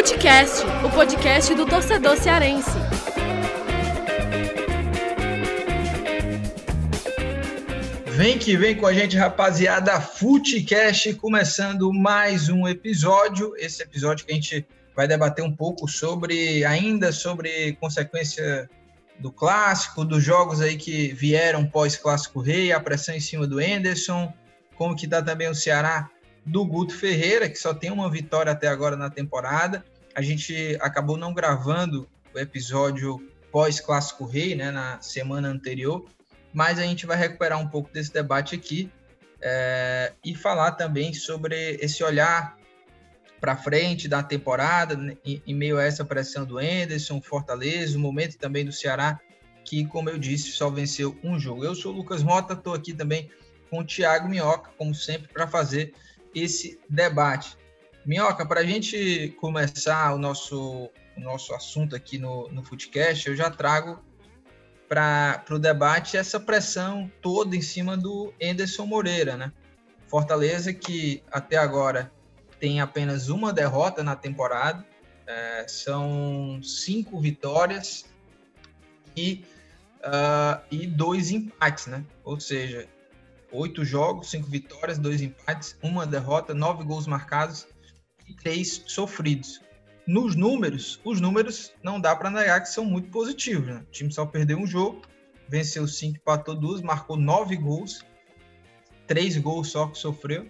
Futecast, o podcast do torcedor cearense. Vem que vem com a gente, rapaziada. Futecast começando mais um episódio. Esse episódio que a gente vai debater um pouco sobre, ainda sobre consequência do clássico, dos jogos aí que vieram pós-clássico rei, a pressão em cima do Enderson, como que tá também o Ceará do Guto Ferreira, que só tem uma vitória até agora na temporada. A gente acabou não gravando o episódio pós-clássico rei, né, na semana anterior, mas a gente vai recuperar um pouco desse debate aqui é, e falar também sobre esse olhar para frente da temporada, né, em, em, meio a essa pressão do Enderson, Fortaleza, o momento também do Ceará, que, como eu disse, só venceu um jogo. Eu sou o Lucas Mota, estou aqui também com o Thiago Minhoca, como sempre, para fazer esse debate. Minhoca, para a gente começar o nosso, o nosso assunto aqui no, no Footcast, eu já trago para o debate essa pressão toda em cima do Enderson Moreira, né? Fortaleza que até agora tem apenas uma derrota na temporada, é, são cinco vitórias e, uh, e dois empates, né? Ou seja, oito jogos, cinco vitórias, dois empates, uma derrota, nove gols marcados e três sofridos nos números, os números não dá para negar que são muito positivos. Né? O time só perdeu um jogo, venceu cinco, empatou duas, marcou nove gols, três gols só que sofreu,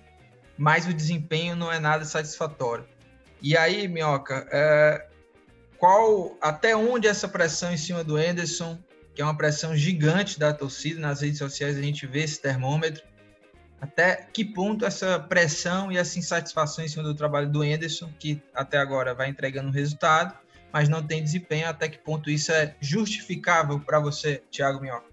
mas o desempenho não é nada satisfatório. E aí, Minhoca, é, qual, até onde essa pressão em cima do Anderson, que é uma pressão gigante da torcida, nas redes sociais a gente vê esse termômetro, até que ponto essa pressão e essa insatisfação em cima do trabalho do Enderson, que até agora vai entregando resultado, mas não tem desempenho, até que ponto isso é justificável para você, Thiago Minhoca?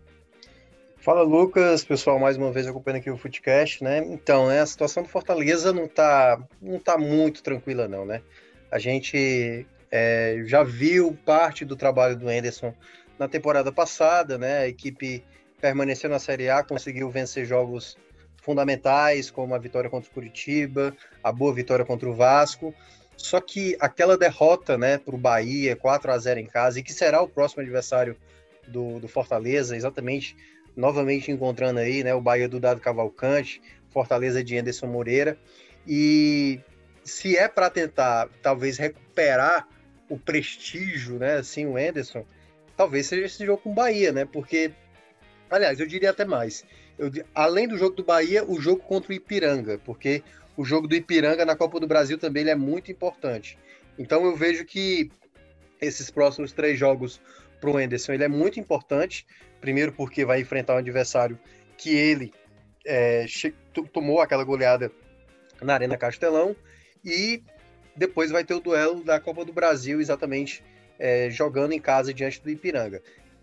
Fala Lucas, pessoal, mais uma vez acompanhando aqui o Footcast, né? Então, né, a situação do Fortaleza não tá, não tá muito tranquila não, né? A gente é, já viu parte do trabalho do Enderson na temporada passada, né? A equipe permaneceu na Série A, conseguiu vencer jogos fundamentais, como a vitória contra o Curitiba, a boa vitória contra o Vasco. Só que aquela derrota né, para o Bahia, 4 a 0 em casa, e que será o próximo adversário do, do Fortaleza, exatamente, novamente encontrando aí né, o Bahia do Dado Cavalcante, Fortaleza de Anderson Moreira. E se é para tentar, talvez, recuperar o prestígio, né, assim, o Anderson, talvez seja esse jogo com o Bahia, né? Porque, aliás, eu diria até mais eu, além do jogo do Bahia, o jogo contra o Ipiranga, porque o jogo do Ipiranga na Copa do Brasil também ele é muito importante. Então eu vejo que esses próximos três jogos para o Enderson ele é muito importante. Primeiro porque vai enfrentar um adversário que ele é, tomou aquela goleada na Arena Castelão e depois vai ter o duelo da Copa do Brasil exatamente é, jogando em casa diante do Ipiranga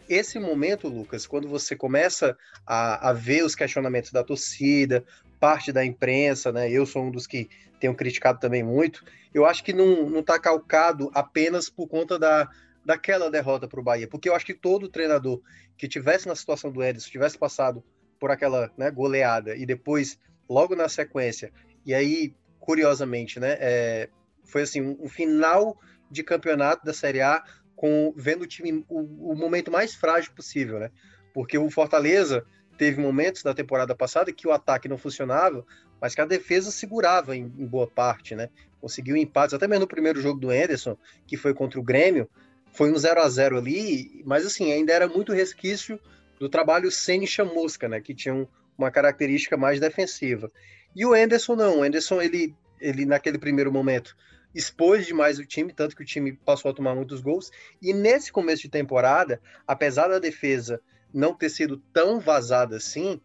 esse momento, Lucas, quando você começa a, a, ver os questionamentos da torcida, parte da imprensa, né? Eu sou um dos que tenho criticado também muito. Eu acho que não está calcado apenas por conta da, daquela derrota para o Bahia, porque eu acho que todo treinador que tivesse na situação do Edson, tivesse passado por aquela né, goleada e depois, logo na sequência, e aí, curiosamente, né, é, foi assim, um, um final de campeonato da Série A com vendo o time o, o, momento mais frágil possível, né? Porque o Fortaleza teve momentos da temporada passada que o ataque não funcionava, mas que a defesa segurava em, em boa parte, né? Conseguiu empates, até mesmo no primeiro jogo do Anderson, que foi contra o Grêmio, foi um 0 a 0 ali, mas assim, ainda era muito resquício do trabalho sem chamusca, né? Que tinha um, uma característica mais defensiva. E o Anderson não, o Anderson ele, ele naquele primeiro momento expôs demais o time, tanto que o time passou a tomar muitos gols. E nesse começo de temporada, apesar da defesa não ter sido tão vazada assim,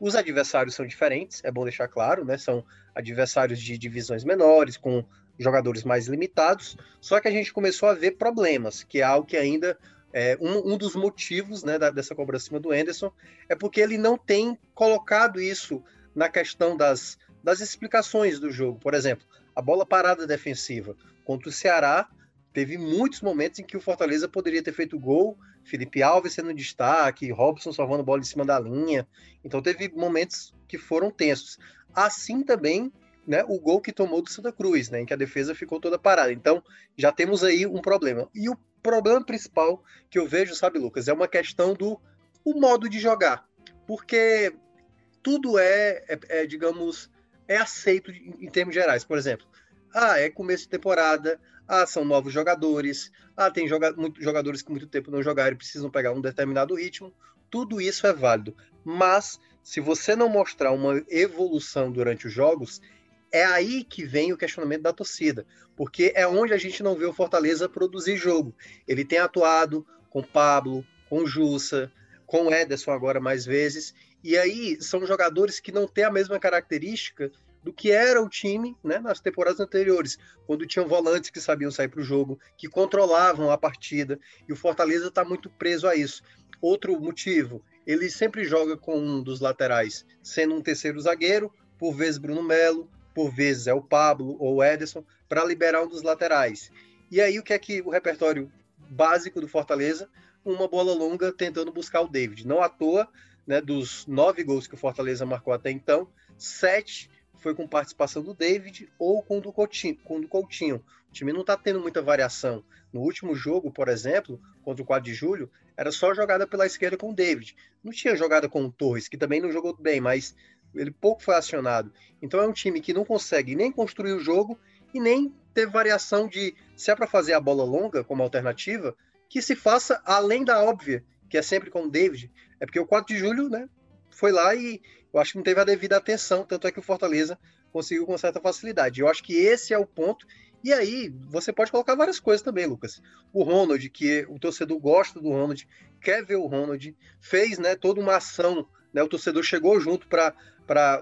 os adversários são diferentes, é bom deixar claro, né? São adversários de divisões menores, com jogadores mais limitados. Só que a gente começou a ver problemas, que é algo que ainda é um, um dos motivos né, da, dessa cobrança cima do Anderson, é porque ele não tem colocado isso na questão das, das explicações do jogo. Por exemplo, a bola parada defensiva contra o Ceará, teve muitos momentos em que o Fortaleza poderia ter feito gol, Felipe Alves sendo destaque, Robson salvando bola em cima da linha. Então teve momentos que foram tensos. Assim também né, o gol que tomou do Santa Cruz, né, em que a defesa ficou toda parada. Então, já temos aí um problema. E o problema principal que eu vejo, sabe, Lucas, é uma questão do o modo de jogar. Porque tudo é, é, é digamos, é aceito em, termos gerais. Por exemplo, ah, é começo de temporada, ah, são novos jogadores, ah, tem joga muitos jogadores que muito tempo não jogaram e precisam pegar um determinado ritmo. Tudo isso é válido. Mas, se você não mostrar uma evolução durante os jogos, é aí que vem o questionamento da torcida, porque é onde a gente não vê o Fortaleza produzir jogo. Ele tem atuado com Pablo, com Jussa, com Ederson agora mais vezes, e aí são jogadores que não têm a mesma característica do que era o time né, nas temporadas anteriores, quando tinham volantes que sabiam sair para o jogo, que controlavam a partida, e o Fortaleza está muito preso a isso. Outro motivo, ele sempre joga com um dos laterais, sendo um terceiro zagueiro, por vezes Bruno Melo, por vezes é o Pablo ou o Ederson, para liberar um dos laterais. E aí o que é que o repertório básico do Fortaleza? Uma bola longa tentando buscar o David. Não à toa, né, dos nove gols que o Fortaleza marcou até então, sete foi com participação do David ou com o do Coutinho. Com o do Coutinho. O time não está tendo muita variação. No último jogo, por exemplo, contra o 4 de julho, era só jogada pela esquerda com o David. Não tinha jogada com o Torres, que também não jogou bem, mas ele pouco foi acionado. Então é um time que não consegue nem construir o jogo e nem ter variação de se é para fazer a bola longa como alternativa, que se faça além da óbvia, que é sempre com o David. É porque o 4 de julho, né, foi lá e eu acho que não teve a devida atenção, tanto é que o Fortaleza conseguiu com certa facilidade. Eu acho que esse é o ponto. E aí, você pode colocar várias coisas também, Lucas. O Ronald, que o torcedor gosta do Ronald, quer ver o Ronald, fez né, toda uma ação, né, o torcedor chegou junto para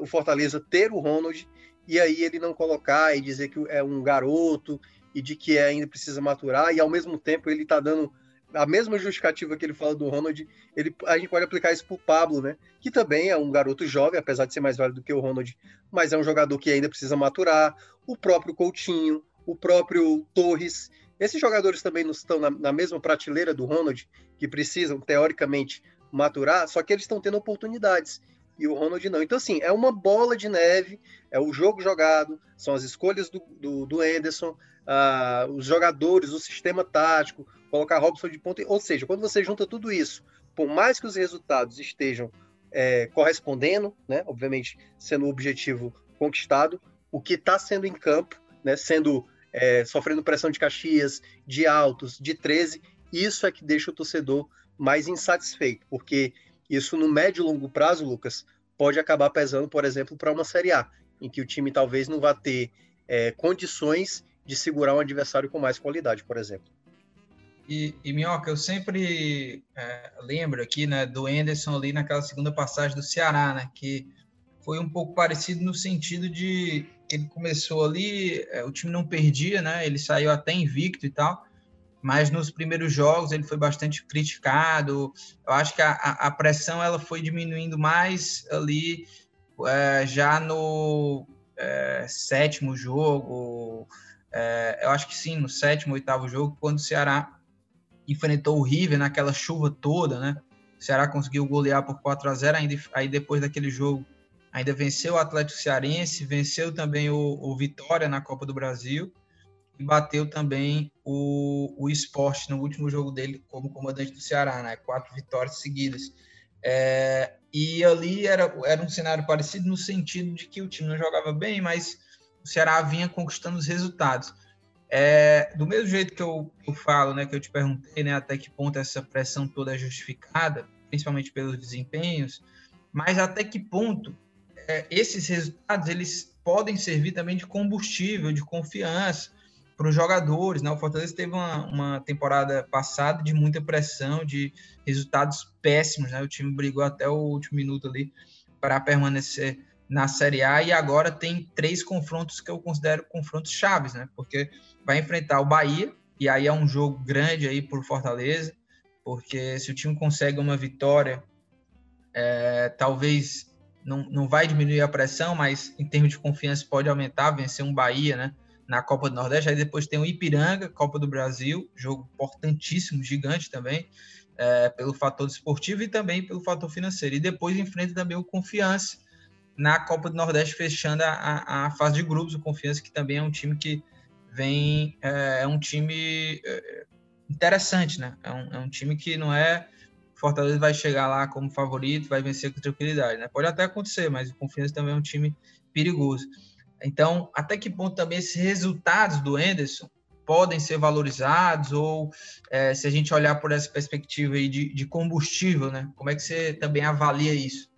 o Fortaleza ter o Ronald, e aí ele não colocar e dizer que é um garoto e de que ainda precisa maturar, e ao mesmo tempo ele está dando a mesma justificativa que ele fala do Ronald, ele, a gente pode aplicar isso para o Pablo, né? Que também é um garoto jovem, apesar de ser mais velho do que o Ronald, mas é um jogador que ainda precisa maturar. O próprio Coutinho, o próprio Torres. Esses jogadores também não estão na, na mesma prateleira do Ronald, que precisam, teoricamente, maturar, só que eles estão tendo oportunidades e o Ronald não. Então, assim, é uma bola de neve, é o jogo jogado, são as escolhas do, do, do Anderson, uh, os jogadores, o sistema tático, colocar Robson de ponta. Ou seja, quando você junta tudo isso, por mais que os resultados estejam é, correspondendo, né, obviamente sendo o objetivo conquistado, o que está sendo em campo, né, sendo é, sofrendo pressão de Caxias, de Altos, de 13, isso é que deixa o torcedor mais insatisfeito, porque isso no médio e longo prazo, Lucas, pode acabar pesando, por exemplo, para uma Série A, em que o time talvez não vá ter é, condições de segurar um adversário com mais qualidade, por exemplo. E, e Minhoca, eu sempre é, lembro aqui né, do Anderson ali naquela segunda passagem do Ceará, né, que foi um pouco parecido no sentido de ele começou ali, é, o time não perdia, né, ele saiu até invicto e tal, mas nos primeiros jogos ele foi bastante criticado. Eu acho que a, a pressão ela foi diminuindo mais ali é, já no é, sétimo jogo. É, eu acho que sim, no sétimo, oitavo jogo, quando o Ceará enfrentou o River naquela chuva toda, né? O Ceará conseguiu golear por 4 a 0 ainda, aí depois daquele jogo ainda venceu o Atlético Cearense, venceu também o, o Vitória na Copa do Brasil bateu também o, o esporte no último jogo dele como comandante do Ceará, né? Quatro vitórias seguidas. É, e ali era, era um cenário parecido no sentido de que o time não jogava bem, mas o Ceará vinha conquistando os resultados. É, do mesmo jeito que eu, eu, falo, né, que eu te perguntei, né, até que ponto essa pressão toda é justificada, principalmente pelos desempenhos, mas até que ponto é, esses resultados eles podem servir também de combustível, de confiança para os jogadores. Né? O Fortaleza teve uma, uma, temporada passada de muita pressão, de resultados péssimos. Né? O time brigou até o último minuto ali para permanecer na Série A e agora tem três confrontos que eu considero confrontos chaves, né? Porque vai enfrentar o Bahia e aí é um jogo grande aí por Fortaleza, porque se o time consegue uma vitória, é, talvez não, não vai diminuir a pressão, mas em termos de confiança pode aumentar, vencer um Bahia, né? Na Copa do Nordeste, aí depois tem o Ipiranga, Copa do Brasil, jogo importantíssimo, gigante também, é, pelo fator esportivo e também pelo fator financeiro. E depois enfrenta também o Confiança, na Copa do Nordeste, fechando a, a fase de grupos. O Confiança, que também é um time que vem. É, é um time é, interessante, né? É um, é um time que não é. Fortaleza vai chegar lá como favorito, vai vencer com tranquilidade, né? Pode até acontecer, mas o Confiança também é um time perigoso. Então, até que ponto também esses resultados do Enderson podem ser valorizados ou é, se a gente olhar por essa perspectiva aí de, de combustível, né? Como é que você também avalia isso?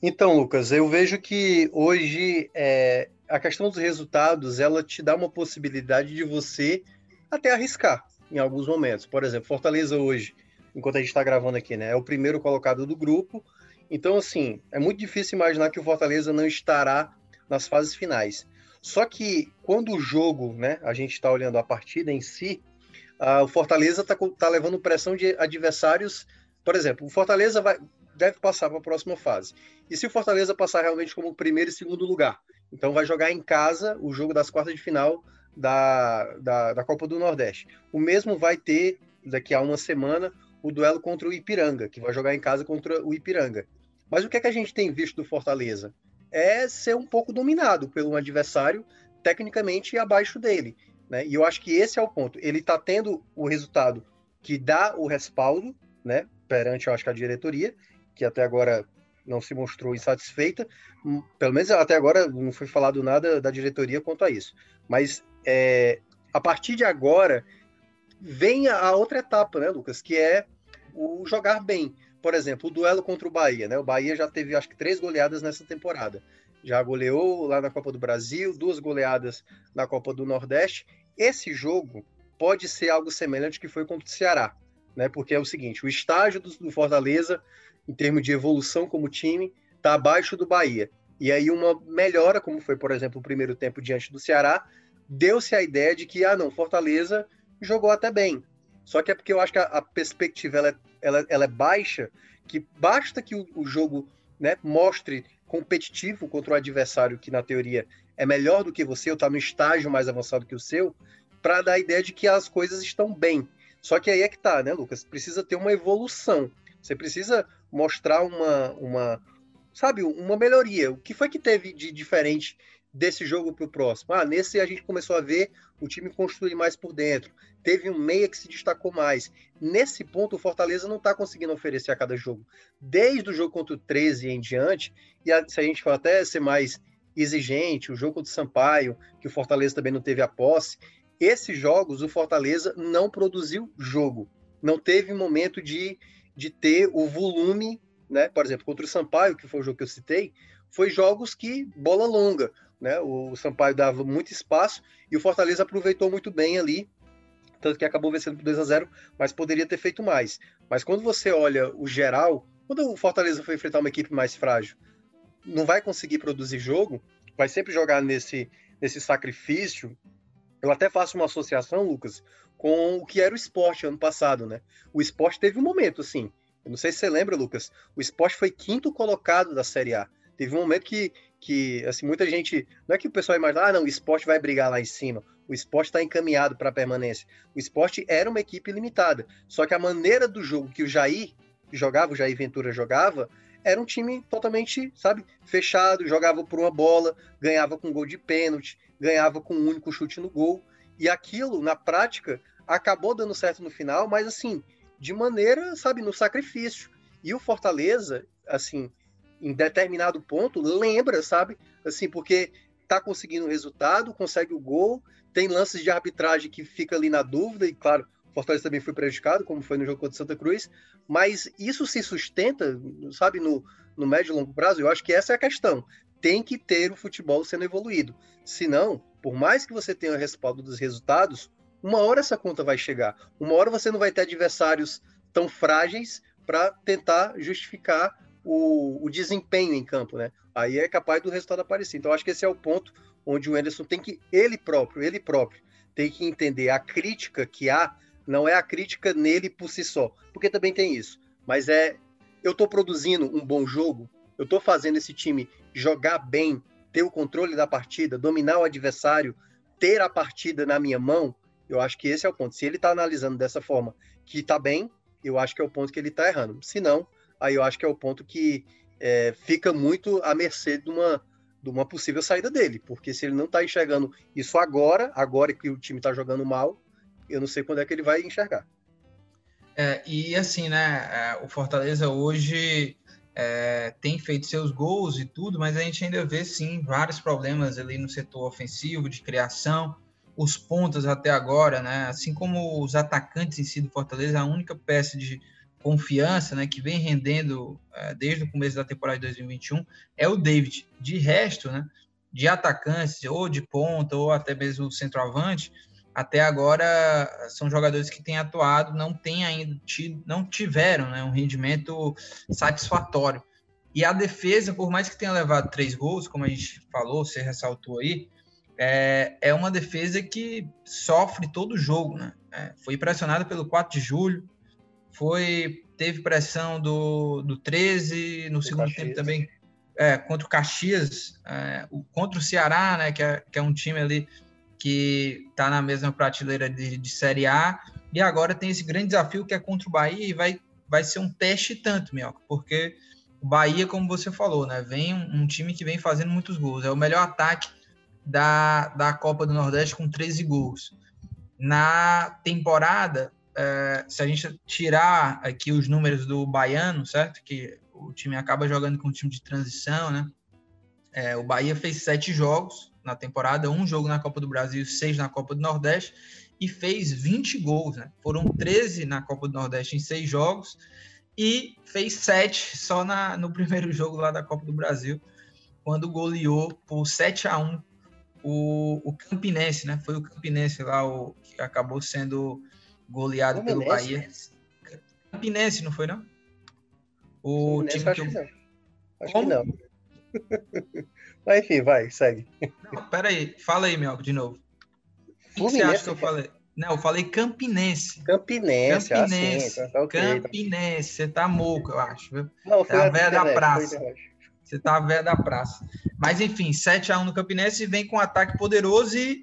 Então, Lucas, eu vejo que hoje é, a questão dos resultados ela te dá uma possibilidade de você até arriscar em alguns momentos. Por exemplo, Fortaleza hoje, enquanto a gente está gravando aqui, né, é o primeiro colocado do grupo. Então, assim, é muito difícil imaginar que o Fortaleza não estará nas fases finais. Só que quando o jogo, né, a gente está olhando a partida em si, uh, o Fortaleza está tá levando pressão de adversários. Por exemplo, o Fortaleza vai, deve passar para a próxima fase. E se o Fortaleza passar realmente como primeiro e segundo lugar? Então vai jogar em casa o jogo das quartas de final da, da, da Copa do Nordeste. O mesmo vai ter daqui a uma semana o duelo contra o Ipiranga, que vai jogar em casa contra o Ipiranga. Mas o que é que a gente tem visto do Fortaleza? É ser um pouco dominado pelo adversário tecnicamente abaixo dele. Né? E eu acho que esse é o ponto. Ele está tendo o resultado que dá o respaldo né, perante, eu acho que a diretoria, que até agora não se mostrou insatisfeita. Hum, pelo menos até agora não foi falado nada da diretoria quanto a isso. Mas é, a partir de agora vem a outra etapa, né, Lucas? Que é o jogar bem. Por exemplo, o duelo contra o Bahia, né? O Bahia já teve acho que três goleadas nessa temporada. Já goleou lá na Copa do Brasil, duas goleadas na Copa do Nordeste. Esse jogo pode ser algo semelhante que foi contra o Ceará, né? Porque é o seguinte: o estágio do Fortaleza em termos de evolução como time, está abaixo do Bahia. E aí uma melhora, como foi, por exemplo, o primeiro tempo diante do Ceará, deu-se a ideia de que, ah, não, Fortaleza jogou até bem. Só que é porque eu acho que a, a perspectiva é, ela, ela, é baixa, que basta que o, o jogo né, mostre competitivo contra o adversário que, na teoria, é melhor do que você, ou está no estágio mais avançado que o seu, para dar a ideia de que as coisas estão bem. Só que aí é que tá, né, Lucas? Precisa ter uma evolução. Você precisa mostrar uma, uma, sabe, uma melhoria. O que foi que teve de diferente desse jogo para o próximo? Ah, nesse a gente começou a ver o time construir mais por dentro. Teve um meia que se destacou mais. Nesse ponto, o Fortaleza não está conseguindo oferecer a cada jogo. Desde o jogo contra o 13 em diante, e a, se a gente for até ser mais exigente, o jogo contra o Sampaio, que o Fortaleza também não teve a posse, esses jogos o Fortaleza não produziu jogo. Não teve momento de, de ter o volume, né? Por exemplo, contra o Sampaio, que foi o jogo que eu citei, foi jogos que bola longa, né? O Sampaio dava muito espaço e o Fortaleza aproveitou muito bem ali, tanto que acabou vencendo por 2 a 0, mas poderia ter feito mais. Mas quando você olha o geral, quando o Fortaleza foi enfrentar uma equipe mais frágil, não vai conseguir produzir jogo, vai sempre jogar nesse nesse sacrifício. Eu até faço uma associação, Lucas, com o que era o esporte ano passado, né? O esporte teve um momento, assim. Eu não sei se você lembra, Lucas. O esporte foi quinto colocado da Série A. Teve um momento que, que assim, muita gente. Não é que o pessoal imagina, ah, não, o esporte vai brigar lá em cima. O esporte está encaminhado para a permanência. O esporte era uma equipe limitada. Só que a maneira do jogo que o Jair jogava, o Jair Ventura jogava, era um time totalmente, sabe, fechado, jogava por uma bola, ganhava com gol de pênalti, ganhava com um único chute no gol. E aquilo, na prática, acabou dando certo no final, mas assim, de maneira, sabe, no sacrifício. E o Fortaleza, assim, em determinado ponto, lembra, sabe? Assim, porque tá conseguindo o resultado, consegue o gol, tem lances de arbitragem que fica ali na dúvida, e claro, o Fortaleza também foi prejudicado, como foi no jogo contra Santa Cruz, mas isso se sustenta, sabe, no, no médio e longo prazo? Eu acho que essa é a questão. Tem que ter o futebol sendo evoluído. Senão, por mais que você tenha respaldo dos resultados, uma hora essa conta vai chegar. Uma hora você não vai ter adversários tão frágeis para tentar justificar o, o, desempenho em campo, né? Aí é capaz do resultado aparecer. Então, acho que esse é o ponto onde o Anderson tem que, ele próprio, ele próprio, tem que entender a crítica que há, não é a crítica nele por si só, porque também tem isso, mas é eu estou produzindo um bom jogo, eu estou fazendo esse time jogar bem, ter o controle da partida, dominar o adversário, ter a partida na minha mão, eu acho que esse é o ponto. Se ele está analisando dessa forma que está bem, eu acho que é o ponto que ele está errando. Se não, aí eu acho que é o ponto que, é, fica muito à mercê de uma, de uma possível saída dele, porque se ele não está enxergando isso agora, agora que o time está jogando mal, eu não sei quando é que ele vai enxergar. É, e assim, né, é, o Fortaleza hoje é, tem feito seus gols e tudo, mas a gente ainda vê sim vários problemas ali no setor ofensivo, de criação, os pontas até agora, né, assim como os atacantes em si do Fortaleza, a única peça de confiança, né, que vem rendendo é, desde o começo da temporada de 2021 é o David. De resto, né, de atacantes ou de ponta ou até mesmo centroavante, até agora são jogadores que têm atuado, não têm ainda tido, não tiveram né, um rendimento satisfatório. E a defesa, por mais que tenha levado três gols, como a gente falou, você ressaltou aí, é, é uma defesa que sofre todo jogo. Né? É, foi pressionada pelo 4 de julho, foi teve pressão do, do 13, no segundo Caxias. tempo também é, contra o Caxias, é, o, contra o Ceará, né, que é, que é um time ali que está na mesma prateleira de, de Série A, e agora tem esse grande desafio que é contra o Bahia, e vai, vai ser um teste tanto, Mioca, porque o Bahia, como você falou, né, vem um, um, time que vem fazendo muitos gols, é o melhor ataque da, da Copa do Nordeste com 13 gols. Na temporada, é, se a gente tirar aqui os números do Baiano, certo, que o time acaba jogando com um time de transição, né, é, o Bahia fez sete jogos, na temporada, um jogo na Copa do Brasil, seis na Copa do Nordeste, e fez 20 gols, né? Foram 13 na Copa do Nordeste em seis jogos, e fez sete só na, no primeiro jogo lá da Copa do Brasil, quando goleou por 7 a 1 o, o Campinense, né? Foi o Campinense lá o, que acabou sendo goleado pelo Bahia. Campinense, não foi, não? O time que, eu... que. Acho Como? que não. Mas enfim, vai, segue. Não, pera aí, fala aí, Mioco, de novo. O que você acha que eu falei? Não, eu falei Campinense. Campinense, Campinense. Ah, tá, okay, tá. Campinense, você tá moco, eu acho. Viu? Não, foi é a velha da praça. Você tá a velha da praça. Mas enfim, 7x1 no Campinense vem com um ataque poderoso e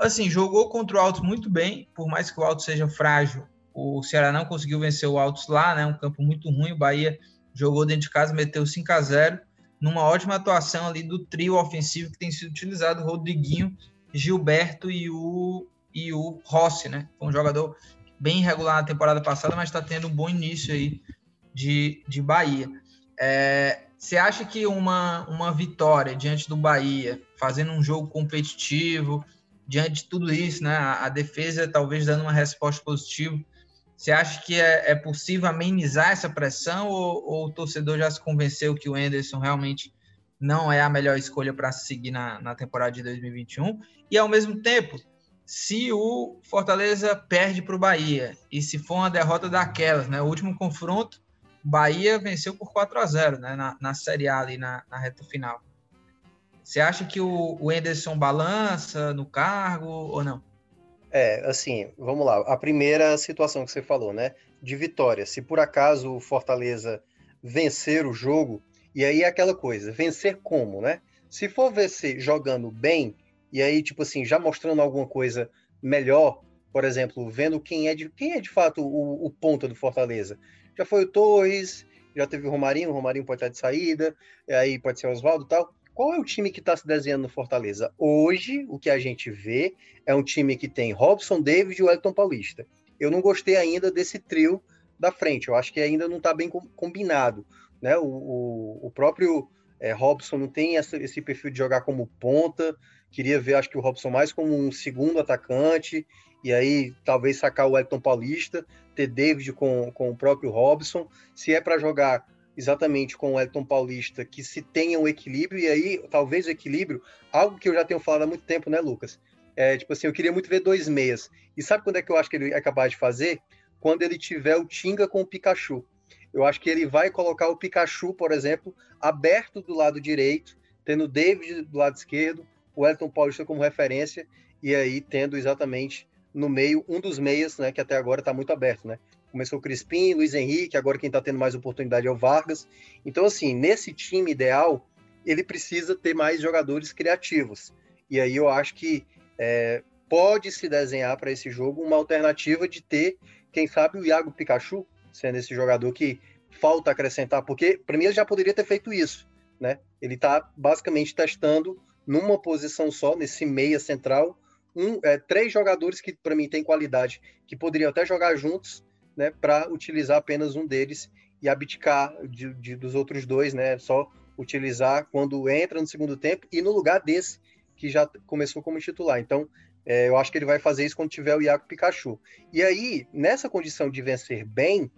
assim, jogou contra o Altos muito bem, por mais que o Altos seja frágil. O Ceará não conseguiu vencer o Altos lá, né? Um campo muito ruim. O Bahia jogou dentro de casa, meteu 5 a 0 numa ótima atuação ali do trio ofensivo que tem sido utilizado, Rodriguinho, Gilberto e o, e o Rossi, né? Foi um jogador bem irregular na temporada passada, mas está tendo um bom início aí de, de Bahia. É, você acha que uma, uma vitória diante do Bahia, fazendo um jogo competitivo, diante de tudo isso, né? A, defesa talvez dando uma resposta positiva, você acha que é, é possível amenizar essa pressão ou, ou, o torcedor já se convenceu que o Anderson realmente não é a melhor escolha para seguir na, na temporada de 2021? E ao mesmo tempo, se o Fortaleza perde para o Bahia e se for uma derrota daquelas, né? O último confronto, Bahia venceu por 4 a 0 né? na, na Série A ali na, na reta final. Você acha que o, o Anderson balança no cargo ou não? É, assim, vamos lá. A primeira situação que você falou, né? De vitória. Se por acaso o Fortaleza vencer o jogo, e aí é aquela coisa, vencer como, né? Se for vencer jogando bem, e aí, tipo assim, já mostrando alguma coisa melhor, por exemplo, vendo quem é de, quem é de fato o, o ponta do Fortaleza. Já foi o Torres, já teve o Romarinho, o Romarinho pode estar de saída, aí pode ser o Oswaldo e tal. Qual é o time que está se desenhando no Fortaleza? Hoje, o que a gente vê é um time que tem Robson, David e o Elton Paulista. Eu não gostei ainda desse trio da frente. Eu acho que ainda não está bem combinado. Né? O, o, o próprio é, Robson não tem essa, esse perfil de jogar como ponta. Queria ver, acho que o Robson mais como um segundo atacante. E aí, talvez sacar o Elton Paulista, ter David com, com o próprio Robson. Se é para jogar exatamente com o Elton Paulista, que se tenha um equilíbrio, e aí talvez o equilíbrio, algo que eu já tenho falado há muito tempo, né, Lucas? É, tipo assim, eu queria muito ver dois meias. E sabe quando é que eu acho que ele é capaz de fazer? Quando ele tiver o Tinga com o Pikachu. Eu acho que ele vai colocar o Pikachu, por exemplo, aberto do lado direito, tendo o David do lado esquerdo, o Elton Paulista como referência, e aí tendo exatamente no meio um dos meias, né, que até agora está muito aberto, né? Começou o Crispim, Luiz Henrique, agora quem está tendo mais oportunidade é o Vargas. Então, assim, nesse time ideal, ele precisa ter mais jogadores criativos. E aí eu acho que é, pode se desenhar para esse jogo uma alternativa de ter, quem sabe, o Iago Pikachu, sendo esse jogador que falta acrescentar, porque para mim ele já poderia ter feito isso, né? Ele está basicamente testando numa posição só, nesse meia central, um, é, três jogadores que para mim têm qualidade, que poderiam até jogar juntos, né, para utilizar apenas um deles e abdicar de, de, dos outros dois, né, só utilizar quando entra no segundo tempo e no lugar desse que já começou como titular. Então, é, eu acho que ele vai fazer isso quando tiver o Iaco Pikachu. E aí, nessa condição de vencer bem,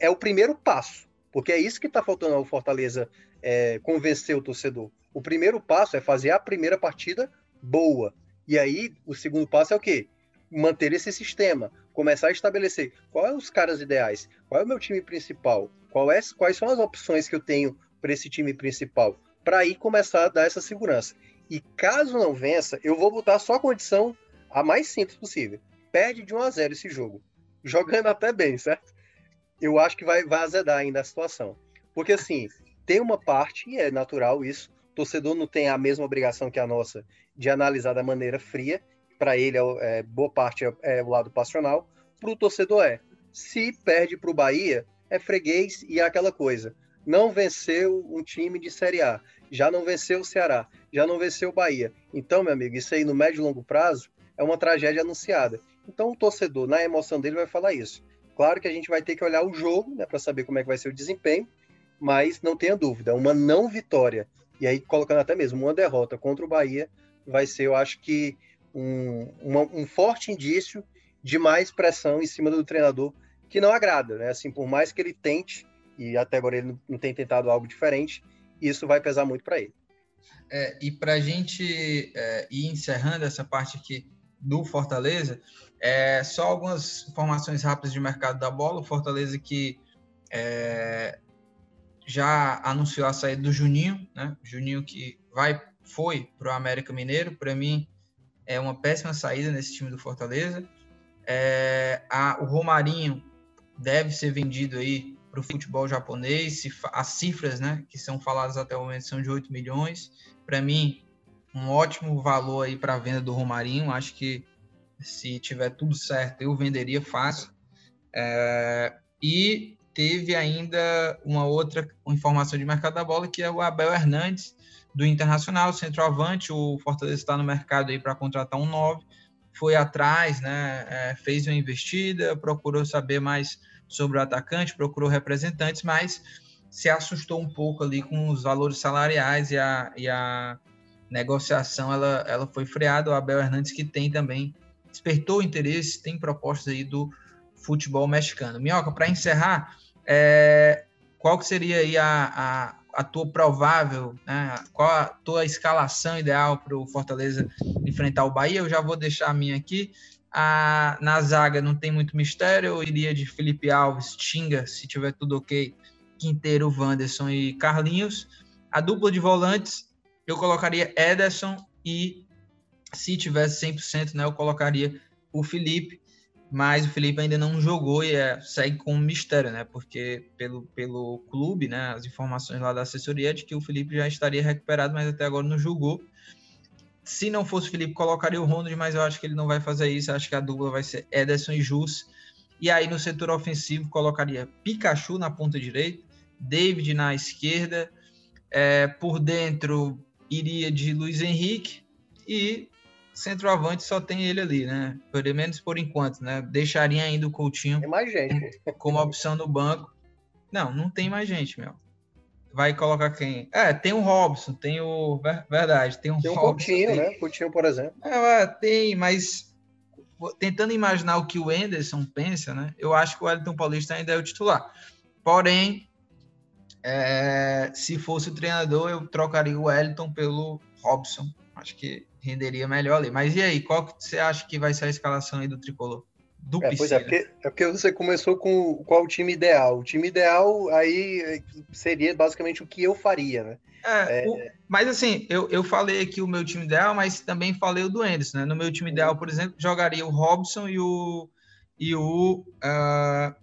é o primeiro passo, porque é isso que está faltando ao Fortaleza é, convencer o torcedor. O primeiro passo é fazer a primeira partida boa. E aí, o segundo passo é o quê? Manter esse sistema, começar a estabelecer quais são os caras ideais, qual é o meu time principal, é, quais são as opções que eu tenho para esse time principal, para aí começar a dar essa segurança. E caso não vença, eu vou botar só a condição a mais simples possível. Perde de 1 a 0 esse jogo, jogando até bem, certo? Eu acho que vai, vai azedar ainda a situação. Porque assim, tem uma parte, e é natural isso, torcedor não tem a mesma obrigação que a nossa de analisar da maneira fria. Para ele, é, é, boa parte é, é o lado passional. Para o torcedor é. Se perde para o Bahia, é freguês e é aquela coisa não venceu um time de Série A, já não venceu o Ceará, já não venceu o Bahia. Então, meu amigo, isso aí no médio e longo prazo é uma tragédia anunciada. Então, o torcedor, na emoção dele, vai falar isso. Claro que a gente vai ter que olhar o jogo, né, para saber como é que vai ser o desempenho, mas não tenha dúvida, uma não vitória, e aí colocando até mesmo uma derrota contra o Bahia, vai ser, eu acho que, um, uma, um forte indício de mais pressão em cima do treinador, que não agrada, né? Assim, por mais que ele tente e até agora ele não tem tentado algo diferente, isso vai pesar muito para ele. É, e para a gente é, ir encerrando essa parte aqui do Fortaleza, é, só algumas informações rápidas de mercado da bola. O Fortaleza que é, já anunciou a saída do Juninho, né? Juninho que vai foi para o América Mineiro. Para mim é uma péssima saída nesse time do Fortaleza. É, a, o Romarinho deve ser vendido aí para o futebol japonês, as cifras né, que são faladas até o momento são de 8 milhões. Para mim, um ótimo valor aí para a venda do Romarinho. Acho que se tiver tudo certo, eu venderia fácil. É, e teve ainda uma outra informação de mercado da bola, que é o Abel Hernandes, do Internacional, centroavante. O Fortaleza está no mercado aí para contratar um 9. Foi atrás, né, é, fez uma investida, procurou saber mais sobre o atacante, procurou representantes, mas se assustou um pouco ali com os valores salariais e a, e a negociação ela, ela foi freada. O Abel Hernandes, que tem também, despertou interesse, tem propostas aí do futebol mexicano. Minhoca, para encerrar, é, qual que seria aí a, a, a tua provável, né, qual a tua escalação ideal para o Fortaleza enfrentar o Bahia? Eu já vou deixar a minha aqui. Na zaga não tem muito mistério, eu iria de Felipe Alves, Tinga, se tiver tudo ok, Quinteiro, Wanderson e Carlinhos. A dupla de volantes, eu colocaria Ederson e se tivesse 100%, né, eu colocaria o Felipe, mas o Felipe ainda não jogou e é, segue com um mistério, né, porque pelo, pelo clube, né, as informações lá da assessoria é de que o Felipe já estaria recuperado, mas até agora não jogou. Se não fosse o Felipe, colocaria o Ronald, mas eu acho que ele não vai fazer isso. Eu acho que a dupla vai ser Ederson e Jus. E aí no setor ofensivo colocaria Pikachu na ponta direita, David na esquerda, é, por dentro iria de Luiz Henrique e centroavante só tem ele ali, né? Pelo menos por enquanto, né? Deixaria ainda o Coutinho tem mais gente. como opção no banco. Não, não tem mais gente, meu vai colocar quem? É, tem o Robson, tem o. Verdade, tem o tem um Robson. Coutinho, tem... né? Coutinho, por exemplo. É, tem, mas tentando imaginar o que o Enderson pensa, né? Eu acho que o Wellington Paulista ainda é o titular. Porém, é, se fosse o treinador, eu trocaria o Wellington pelo Robson. Acho que renderia melhor ali. Mas e aí, qual que você acha que vai ser a escalação aí do tricolor? do é, pois é porque, é porque você começou com qual o time ideal. O time ideal aí seria basicamente o que eu faria, né? É, é... O, mas assim, eu, eu falei aqui o meu time ideal, mas também falei o do Anderson, né? No meu time ideal, por exemplo, jogaria o Robson e o e o uh,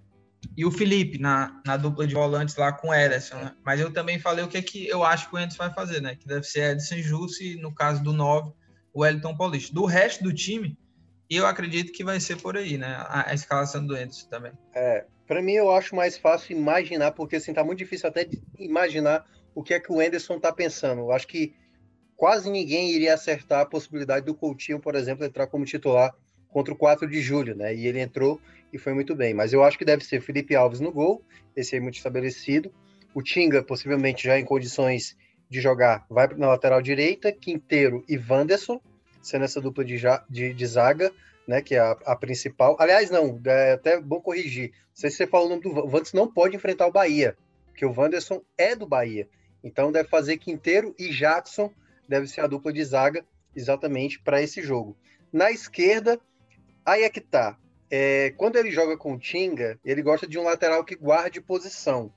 e o Felipe na, na dupla de volantes lá com o Ederson, né? Mas eu também falei o que é que eu acho que o Anderson vai fazer, né? Que deve ser Edson Justo no caso do 9, o Wellington Paulista. Do resto do time, eu acredito que vai ser por aí, né? A, a escalação do Anderson também. É, Para mim, eu acho mais fácil imaginar, porque assim, tá muito difícil até imaginar o que é que o Anderson tá pensando. Eu acho que quase ninguém iria acertar a possibilidade do Coutinho, por exemplo, entrar como titular contra o 4 de julho, né? E ele entrou e foi muito bem. Mas eu acho que deve ser Felipe Alves no gol, esse aí muito estabelecido. O Tinga, possivelmente já em condições de jogar, vai na lateral direita, Quinteiro e Wanderson, sendo essa dupla de, de, de zaga, né? Que é a, a, principal. Aliás, não, é até bom corrigir. Não sei se você falou o nome do Wanderson, não pode enfrentar o Bahia, porque o Wanderson é do Bahia. Então deve fazer Quinteiro e Jackson deve ser a dupla de zaga exatamente para esse jogo. Na esquerda, aí é que tá. É, quando ele joga com o Tinga, ele gosta de um lateral que guarde posição.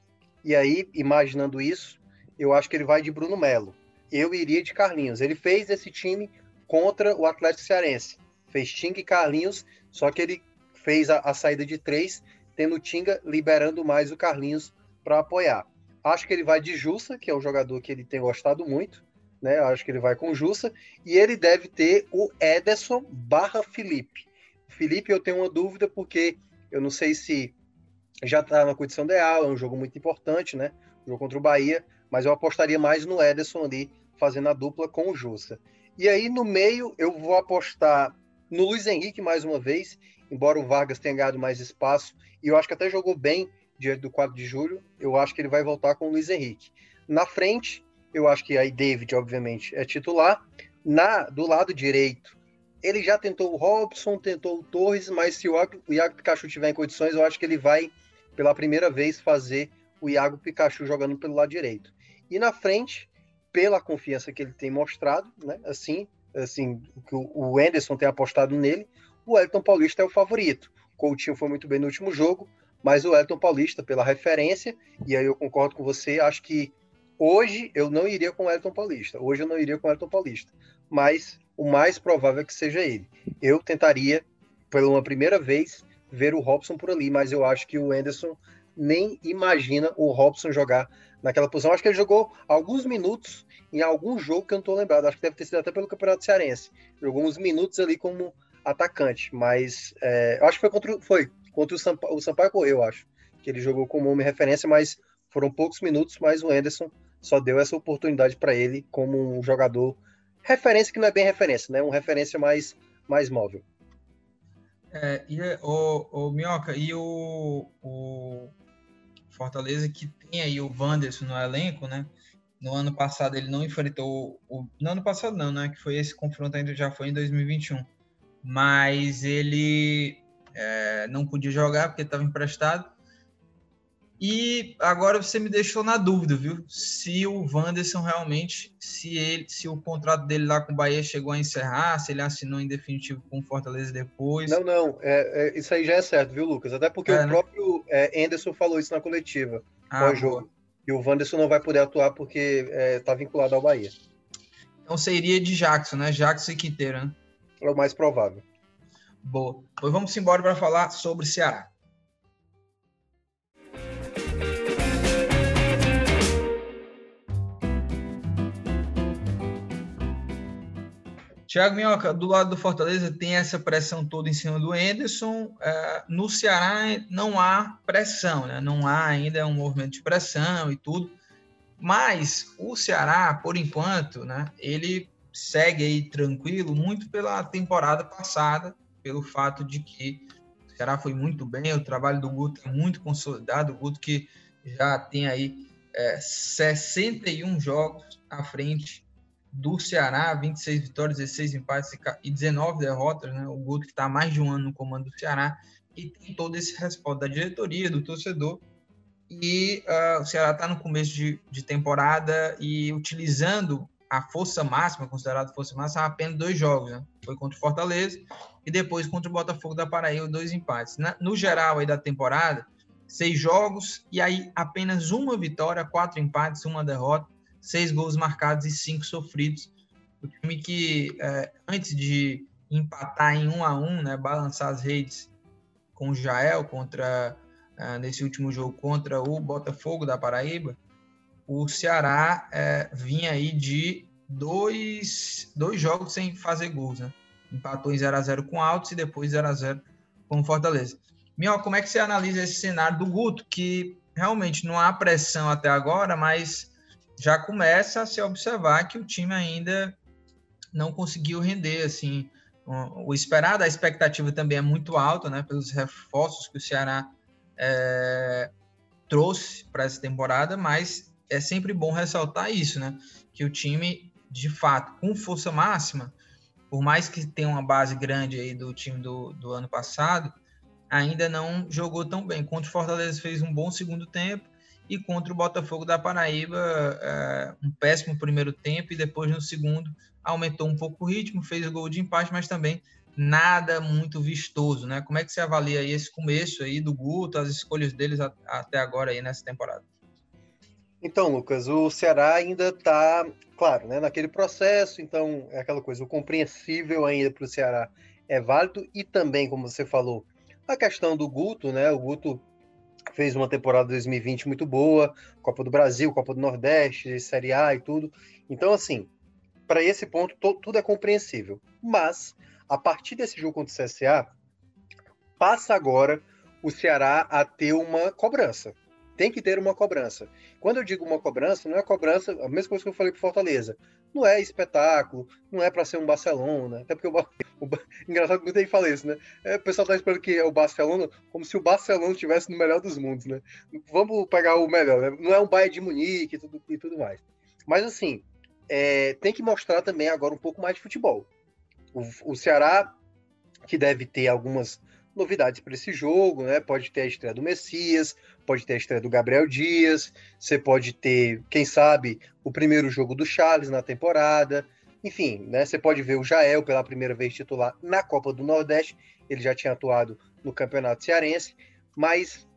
E aí, imaginando isso, eu acho que ele vai de Bruno Melo. Eu iria de Carlinhos. Ele fez esse time contra o Atlético Cearense. Fez Tinga e Carlinhos, só que ele fez a, a saída de três, tendo o Tinga liberando mais o Carlinhos para apoiar. Acho que ele vai de Jussa, que é um jogador que ele tem gostado muito né? Acho que ele vai com Jussa. E ele deve ter o Ederson barra Felipe. Felipe, eu tenho uma dúvida, porque eu não sei se já está na condição ideal, é um jogo muito importante, né? O jogo contra o Bahia, mas eu apostaria mais no Ederson ali, fazendo a dupla com o Jussa. E aí, no meio, eu vou apostar no Luiz Henrique mais uma vez, embora o Vargas tenha ganhado mais espaço, e eu acho que até jogou bem diante do 4 de julho, eu acho que ele vai voltar com o Luiz Henrique. Na frente, eu acho que aí David, obviamente, é titular. Na do lado direito, ele já tentou o Robson, tentou o Torres, mas se o Iago, Pikachu tiver em condições, eu acho que ele vai, pela primeira vez, fazer o Iago Pikachu jogando pelo lado direito. E na frente, pela confiança que ele tem mostrado, né, assim, assim, que o Anderson tem apostado nele, o Elton Paulista é o favorito. O Coutinho foi muito bem no último jogo, mas o Elton Paulista, pela referência, e aí eu concordo com você, acho que Hoje eu não iria com o Elton Paulista. Hoje eu não iria com o Elton Paulista. Mas o mais provável é que seja ele. Eu tentaria, pela primeira vez, ver o Robson por ali, mas eu acho que o Anderson nem imagina o Robson jogar naquela posição. Acho que ele jogou alguns minutos em algum jogo que eu não estou lembrado. Acho que deve ter sido até pelo Campeonato Cearense. Jogou uns minutos ali como atacante, mas é, acho que foi contra, foi contra o, Sampaio, o Sampaio eu acho. Que ele jogou como homem referência, mas foram poucos minutos, mas o Anderson só deu essa oportunidade para ele como um jogador referência que não é bem referência, né? Um referência mais, mais móvel. É, e o, o Minhoca, e o, o Fortaleza que tem aí o Wanderson no elenco, né? No ano passado ele não enfrentou o. No ano passado não, né? Que foi esse confronto ainda já foi em 2021. Mas ele é, não podia jogar porque estava emprestado. E agora você me deixou na dúvida, viu? Se o Wanderson realmente, se ele, se o contrato dele lá com o Bahia chegou a encerrar, se ele assinou em definitivo com o Fortaleza depois. Não, não, é, é, isso aí já é certo, viu, Lucas? Até porque é, o né? próprio é, Anderson falou isso na coletiva ah, jogo. E o Wanderson não vai poder atuar porque está é, vinculado ao Bahia. Então seria de Jackson, né? Jackson e Quinteiro, né? É o mais provável. Boa. Pois vamos embora para falar sobre Ceará. Thiago Minhoca, do lado do Fortaleza, tem essa pressão toda em cima do Enderson. É, no Ceará não há pressão, né? não há ainda um movimento de pressão e tudo. Mas o Ceará, por enquanto, né, ele segue aí tranquilo, muito pela temporada passada, pelo fato de que o Ceará foi muito bem, o trabalho do Guto é muito consolidado, o Guto que já tem aí é, 61 jogos à frente do Ceará, 26 vitórias, 16 empates e 19 derrotas, né? O Guto que está há mais de um ano no comando do Ceará e tem todo esse respaldo da diretoria, do torcedor. E uh, o Ceará está no começo de, de, temporada e utilizando a força máxima, considerada força máxima, apenas dois jogos, né? Foi contra o Fortaleza e depois contra o Botafogo da Paraíba, dois empates. Na, no geral aí da temporada, seis jogos e aí apenas uma vitória, quatro empates, uma derrota seis gols marcados e cinco sofridos. O time que, é, antes de empatar em um a um, né, balançar as redes com o Jael contra é, nesse último jogo contra o Botafogo da Paraíba, o Ceará é, vinha aí de dois, dois jogos sem fazer gols, né? Empatou em 0 a 0 com Altos e depois 0 a 0 com Fortaleza. Minho, como é que você analisa esse cenário do Guto, que realmente não há pressão até agora, mas já começa a se observar que o time ainda não conseguiu render, assim, o esperado, a expectativa também é muito alta, né, pelos reforços que o Ceará é, trouxe para essa temporada, mas é sempre bom ressaltar isso, né, que o time, de fato, com força máxima, por mais que tenha uma base grande aí do time do, do ano passado, ainda não jogou tão bem. Contra o Fortaleza fez um bom segundo tempo e contra o Botafogo da Paraíba é, um péssimo primeiro tempo e depois no segundo aumentou um pouco o ritmo, fez o gol de empate, mas também nada muito vistoso, né? Como é que você avalia aí esse começo aí do Guto, as escolhas deles até agora aí nessa temporada? Então, Lucas, o Ceará ainda está, claro, né, naquele processo, então é aquela coisa, o compreensível ainda para o Ceará é válido e também, como você falou, a questão do Guto, né? O Guto fez uma temporada 2020 muito boa, Copa do Brasil, Copa do Nordeste, Série A e tudo. Então, assim, para esse ponto, tudo é compreensível. Mas, a partir desse jogo contra o CSA, passa agora o Ceará a ter uma cobrança. Tem que ter uma cobrança. Quando eu digo uma cobrança, não é cobrança, a mesma coisa que eu falei para Fortaleza não é espetáculo, não é para ser um Barcelona, até porque o, o engraçado que muita gente fala isso, né? É, o pessoal tá esperando que é o Barcelona, como se o Barcelona estivesse no melhor dos mundos, né? Vamos pegar o melhor, né? Não é um Bayern de Munique e tudo, e tudo mais. Mas assim, é, tem que mostrar também agora um pouco mais de futebol. O, o Ceará, que deve ter algumas novidades para esse jogo, né? Pode ter a estreia do Messias, pode ter a estreia do Gabriel Dias, você pode ter, quem sabe, o primeiro jogo do Charles na temporada. Enfim, né? Você pode ver o Jael pela primeira vez titular na Copa do Nordeste. Ele já tinha atuado no Campeonato Cearense, mas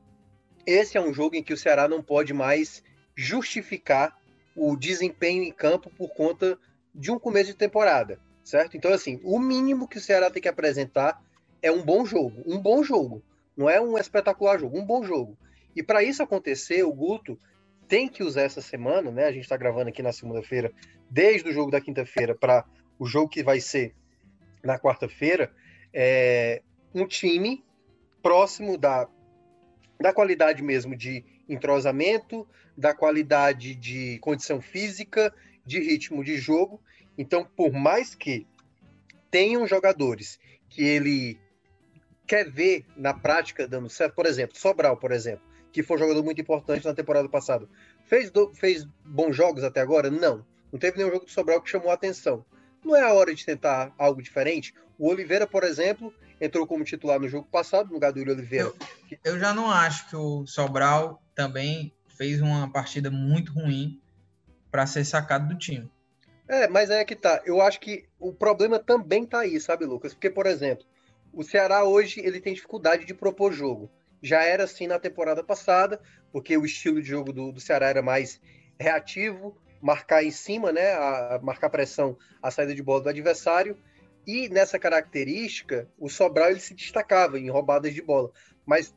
esse é um jogo em que o Ceará não pode mais justificar o desempenho em campo por conta de um começo de temporada, certo? Então, assim, o mínimo que o Ceará tem que apresentar é um bom jogo. Um bom jogo. Não é um espetacular jogo, um bom jogo. E para isso acontecer, o Guto tem que usar essa semana, né? A gente está gravando aqui na segunda-feira, desde o jogo da quinta-feira para o jogo que vai ser na quarta-feira, é um time próximo da, da qualidade mesmo de entrosamento, da qualidade de condição física, de ritmo de jogo. Então, por mais que tenham jogadores que ele quer ver na prática dando certo, por exemplo, Sobral, por exemplo, que foi um jogador muito importante na temporada passada, fez, do, fez bons jogos até agora? Não. Não teve nenhum jogo do Sobral que chamou a atenção. Não é a hora de tentar algo diferente? O Oliveira, por exemplo, entrou como titular no jogo passado, no lugar do Yuri Oliveira. Eu, eu já não acho que o Sobral também fez uma partida muito ruim para ser sacado do time. É, mas é que tá. Eu acho que o problema também tá aí, sabe, Lucas? Porque, por exemplo, o Ceará hoje ele tem dificuldade de propor jogo. Já era assim na temporada passada, porque o estilo de jogo do, do Ceará era mais reativo, marcar em cima, né, a, marcar pressão, a saída de bola do adversário. E nessa característica, o Sobral ele se destacava em roubadas de bola. Mas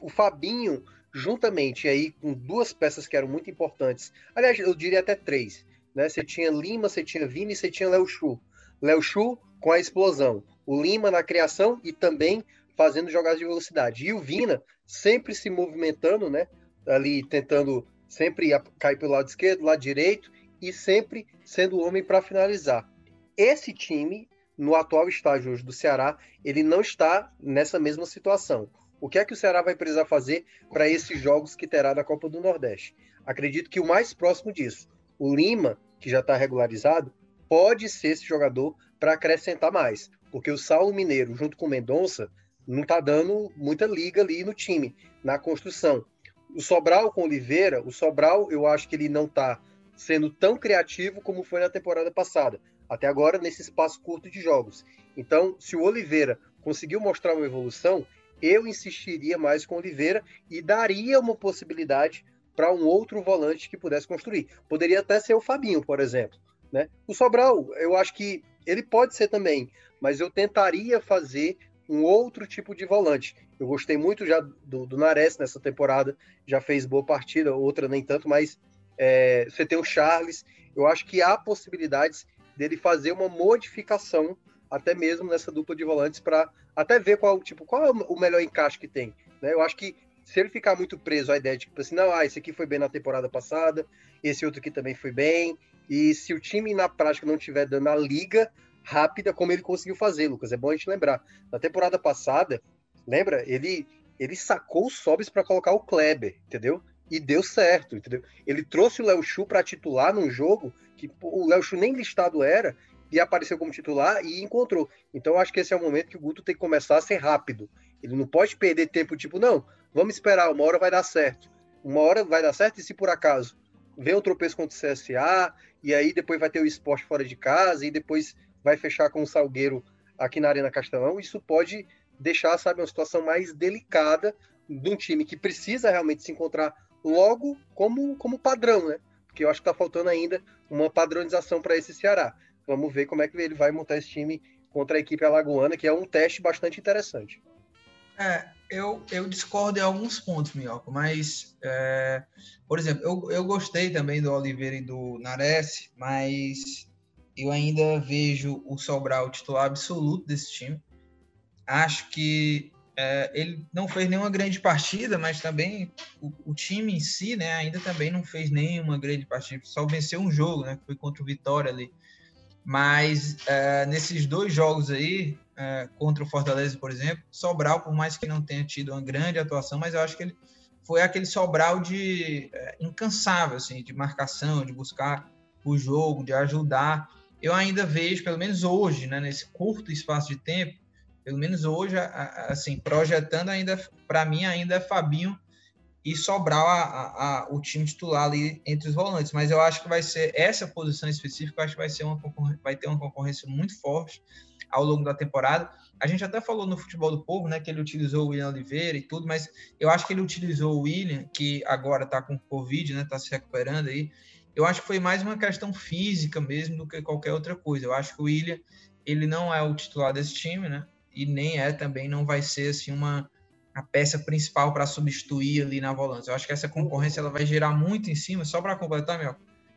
o Fabinho, juntamente aí com duas peças que eram muito importantes, aliás, eu diria até três, né? Você tinha Lima, você tinha Vini, você tinha Léo Chu. Léo Chu com a explosão o Lima na criação e também fazendo jogadas de velocidade. E o Vina sempre se movimentando, né? Ali tentando sempre cair pelo lado esquerdo, lado direito e sempre sendo o homem para finalizar. Esse time, no atual estágio hoje do Ceará, ele não está nessa mesma situação. O que é que o Ceará vai precisar fazer para esses jogos que terá na Copa do Nordeste? Acredito que o mais próximo disso, o Lima, que já está regularizado, pode ser esse jogador para acrescentar mais porque o Saulo Mineiro, junto com o Mendonça, não está dando muita liga ali no time, na construção. O Sobral com Oliveira, o Sobral, eu acho que ele não está sendo tão criativo como foi na temporada passada, até agora nesse espaço curto de jogos. Então, se o Oliveira conseguiu mostrar uma evolução, eu insistiria mais com Oliveira e daria uma possibilidade para um outro volante que pudesse construir. Poderia até ser o Fabinho, por exemplo. Né? O Sobral, eu acho que ele pode ser também, mas eu tentaria fazer um outro tipo de volante. Eu gostei muito já do, do Nares nessa temporada, já fez boa partida, outra nem tanto, mas é, você tem o Charles, eu acho que há possibilidades dele fazer uma modificação até mesmo nessa dupla de volantes para até ver qual tipo qual é o melhor encaixe que tem. Né? Eu acho que se ele ficar muito preso à ideia de tipo assim, não, ah, esse aqui foi bem na temporada passada, esse outro aqui também foi bem, e se o time na prática não estiver dando a liga rápida como ele conseguiu fazer, Lucas, é bom a gente lembrar. Na temporada passada, lembra? Ele ele sacou os Sobs para colocar o Kleber, entendeu? E deu certo, entendeu? Ele trouxe o Léo Chu para titular num jogo que o Léo Chu nem listado era e apareceu como titular e encontrou. Então acho que esse é o momento que o Guto tem que começar a ser rápido. Ele não pode perder tempo, tipo, não, vamos esperar, uma hora vai dar certo. Uma hora vai dar certo e se por acaso vem o tropeço contra o CSA, e aí depois vai ter o esporte fora de casa, e depois vai fechar com o Salgueiro aqui na Arena Castelão, isso pode deixar, sabe, uma situação mais delicada de um time que precisa realmente se encontrar logo como, como padrão, né? Porque eu acho que está faltando ainda uma padronização para esse Ceará. Vamos ver como é que ele vai montar esse time contra a equipe alagoana, que é um teste bastante interessante. É, eu, eu discordo em alguns pontos, Minhoca, mas, é, por exemplo, eu, eu gostei também do Oliveira e do Nares, mas eu ainda vejo o Sobral titular absoluto desse time. Acho que é, ele não fez nenhuma grande partida, mas também o, o, time em si, né, ainda também não fez nenhuma grande partida, só venceu um jogo, né, que foi contra o Vitória ali. Mas é, nesses dois jogos aí, é, contra o Fortaleza, por exemplo, Sobral, por mais que não tenha tido uma grande atuação, mas eu acho que ele foi aquele Sobral de é, incansável, assim, de marcação, de buscar o jogo, de ajudar. Eu ainda vejo, pelo menos hoje, né, nesse curto espaço de tempo, pelo menos hoje, assim, projetando ainda, para mim, ainda é Fabinho e Sobral a, a, a, o time titular ali entre os volantes. Mas eu acho que vai ser essa posição específica, acho que vai ser uma vai ter uma concorrência muito forte ao longo da temporada. A gente até falou no futebol do povo, né, que ele utilizou o William Oliveira e tudo, mas eu acho que ele utilizou o William, que agora está com Covid, né, está se recuperando aí. Eu acho que foi mais uma questão física mesmo do que qualquer outra coisa. Eu acho que o William, ele não é o titular desse time, né? E nem é também, não vai ser assim uma a peça principal para substituir ali na volância. Eu acho que essa concorrência ela vai girar muito em cima, só para completar, meu,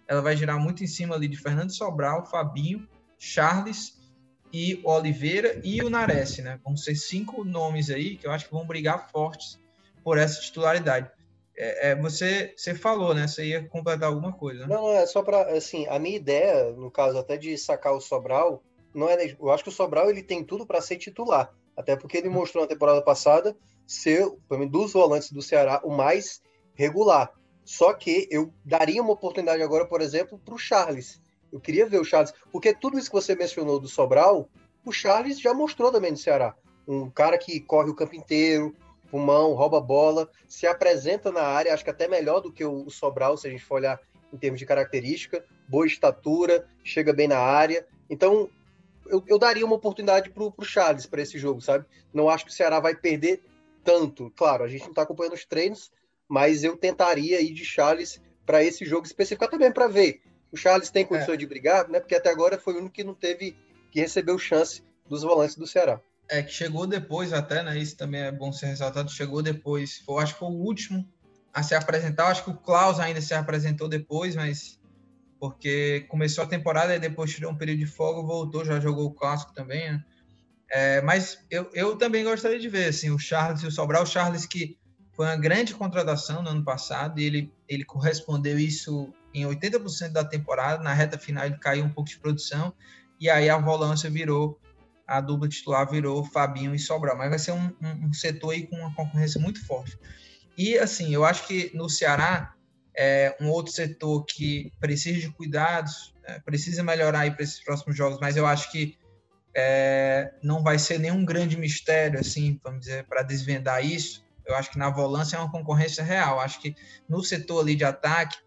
ela vai girar muito em cima ali de Fernando Sobral, Fabinho, Charles e Oliveira e o Nares, né? Vão ser cinco nomes aí que eu acho que vão brigar fortes por essa titularidade. É, é, você, você falou, né? Você ia completar alguma coisa. Né? Não, não, é só para assim, a minha ideia, no caso até de sacar o Sobral, não é, eu acho que o Sobral ele tem tudo para ser titular, até porque ele mostrou na temporada passada ser, dos volantes do Ceará, o mais regular. Só que eu daria uma oportunidade agora, por exemplo, para o Charles. Eu queria ver o Charles, porque tudo isso que você mencionou do Sobral, o Charles já mostrou também no Ceará. Um cara que corre o campo inteiro, pulmão, rouba bola, se apresenta na área, acho que até melhor do que o Sobral, se a gente for olhar em termos de característica, boa estatura, chega bem na área. Então, eu, eu daria uma oportunidade para o Charles para esse jogo, sabe? Não acho que o Ceará vai perder tanto. Claro, a gente não está acompanhando os treinos, mas eu tentaria ir de Charles para esse jogo específico também para ver. O Charles tem condições é. de brigar, né? Porque até agora foi o único que não teve, que recebeu chance dos volantes do Ceará. É, que chegou depois até, né? Isso também é bom ser ressaltado. Chegou depois. Foi, acho que foi o último a se apresentar. Acho que o Klaus ainda se apresentou depois, mas porque começou a temporada e depois tirou um período de folga, voltou, já jogou o clássico também, né? É, mas eu, eu também gostaria de ver assim, o Charles e o Sobral. O Charles, que foi uma grande contratação no ano passado, e ele, ele correspondeu isso em 80% da temporada. Na reta final, ele caiu um pouco de produção, e aí a volância virou, a dupla titular virou Fabinho e Sobral. Mas vai ser um, um, um setor aí com uma concorrência muito forte. E assim, eu acho que no Ceará, é um outro setor que precisa de cuidados, é, precisa melhorar aí para esses próximos jogos, mas eu acho que é, não vai ser nenhum grande mistério, assim, vamos dizer, para desvendar isso. Eu acho que na volância é uma concorrência real. Acho que no setor ali de ataque,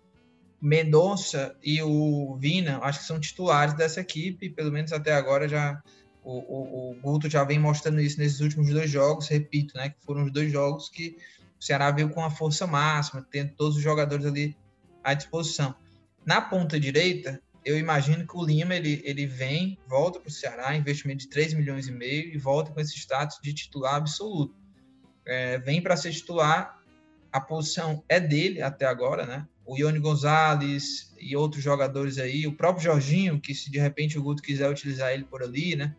Mendonça e o Vina, acho que são titulares dessa equipe, pelo menos até agora já o, o, o Guto já vem mostrando isso nesses últimos dois jogos, repito, né, que foram os dois jogos que o Ceará veio com a força máxima, tendo todos os jogadores ali à disposição. Na ponta direita, eu imagino que o Lima ele, ele vem, volta para o Ceará, investimento de 3 milhões e meio, e volta com esse status de titular absoluto. É, vem para ser titular, a posição é dele até agora, né? O Ione Gonzalez e outros jogadores aí, o próprio Jorginho, que se de repente o Guto quiser utilizar ele por ali, né?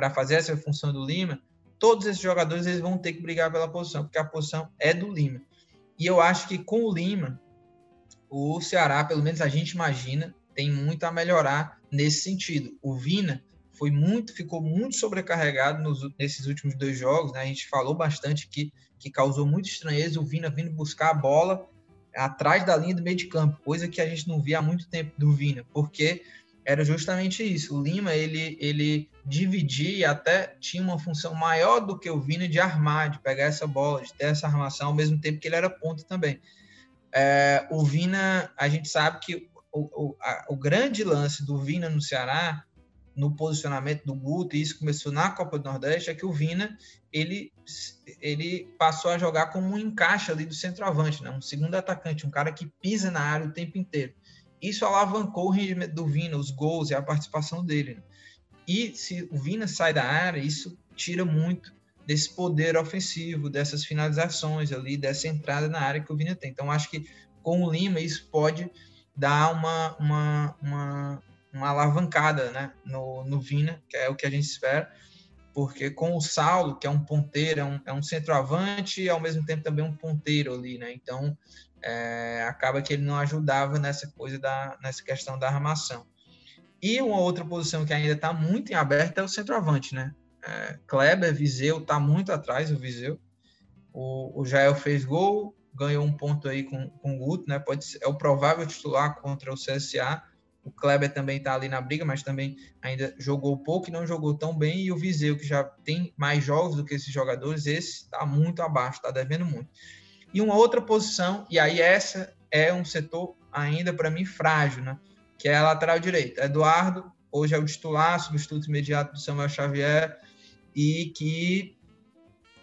para fazer essa função do Lima, todos esses jogadores eles vão ter que brigar pela posição, porque a posição é do Lima. E eu acho que com o Lima, o Ceará, pelo menos a gente imagina, tem muito a melhorar nesse sentido. O Vina foi muito, ficou muito sobrecarregado nos, nesses últimos dois jogos, né? A gente falou bastante que, que causou muito estranheza o Vina vindo buscar a bola atrás da linha do meio de campo, coisa que a gente não via há muito tempo do Vina, porque era justamente isso. O Lima ele, ele dividia e até tinha uma função maior do que o Vina de armar, de pegar essa bola, de ter essa armação, ao mesmo tempo que ele era ponto também. É, o Vina, a gente sabe que o, o, a, o grande lance do Vina no Ceará, no posicionamento do Guto, e isso começou na Copa do Nordeste, é que o Vina ele, ele passou a jogar como um encaixe ali do centroavante, né? um segundo atacante, um cara que pisa na área o tempo inteiro isso alavancou o rendimento do Vina, os gols e a participação dele. Né? E se o Vina sai da área, isso tira muito desse poder ofensivo, dessas finalizações ali, dessa entrada na área que o Vina tem. Então, acho que com o Lima isso pode dar uma, uma, uma, uma alavancada né? no, no Vina, que é o que a gente espera, porque com o Saulo, que é um ponteiro, é um, é um centroavante e ao mesmo tempo também um ponteiro ali, né? Então, é, acaba que ele não ajudava nessa coisa da nessa questão da armação. E uma outra posição que ainda está muito em aberto é o centroavante, né? É, Kleber, Viseu, está muito atrás o Viseu. O, o Jael fez gol, ganhou um ponto aí com, com o Guto, né? Pode ser, é o provável titular contra o CSA. O Kleber também está ali na briga, mas também ainda jogou pouco e não jogou tão bem. E o Viseu, que já tem mais jogos do que esses jogadores, esse está muito abaixo, está devendo muito. E uma outra posição, e aí essa é um setor ainda para mim frágil, né? que é a lateral direita. Eduardo, hoje é o titular, substituto imediato do Samuel Xavier, e que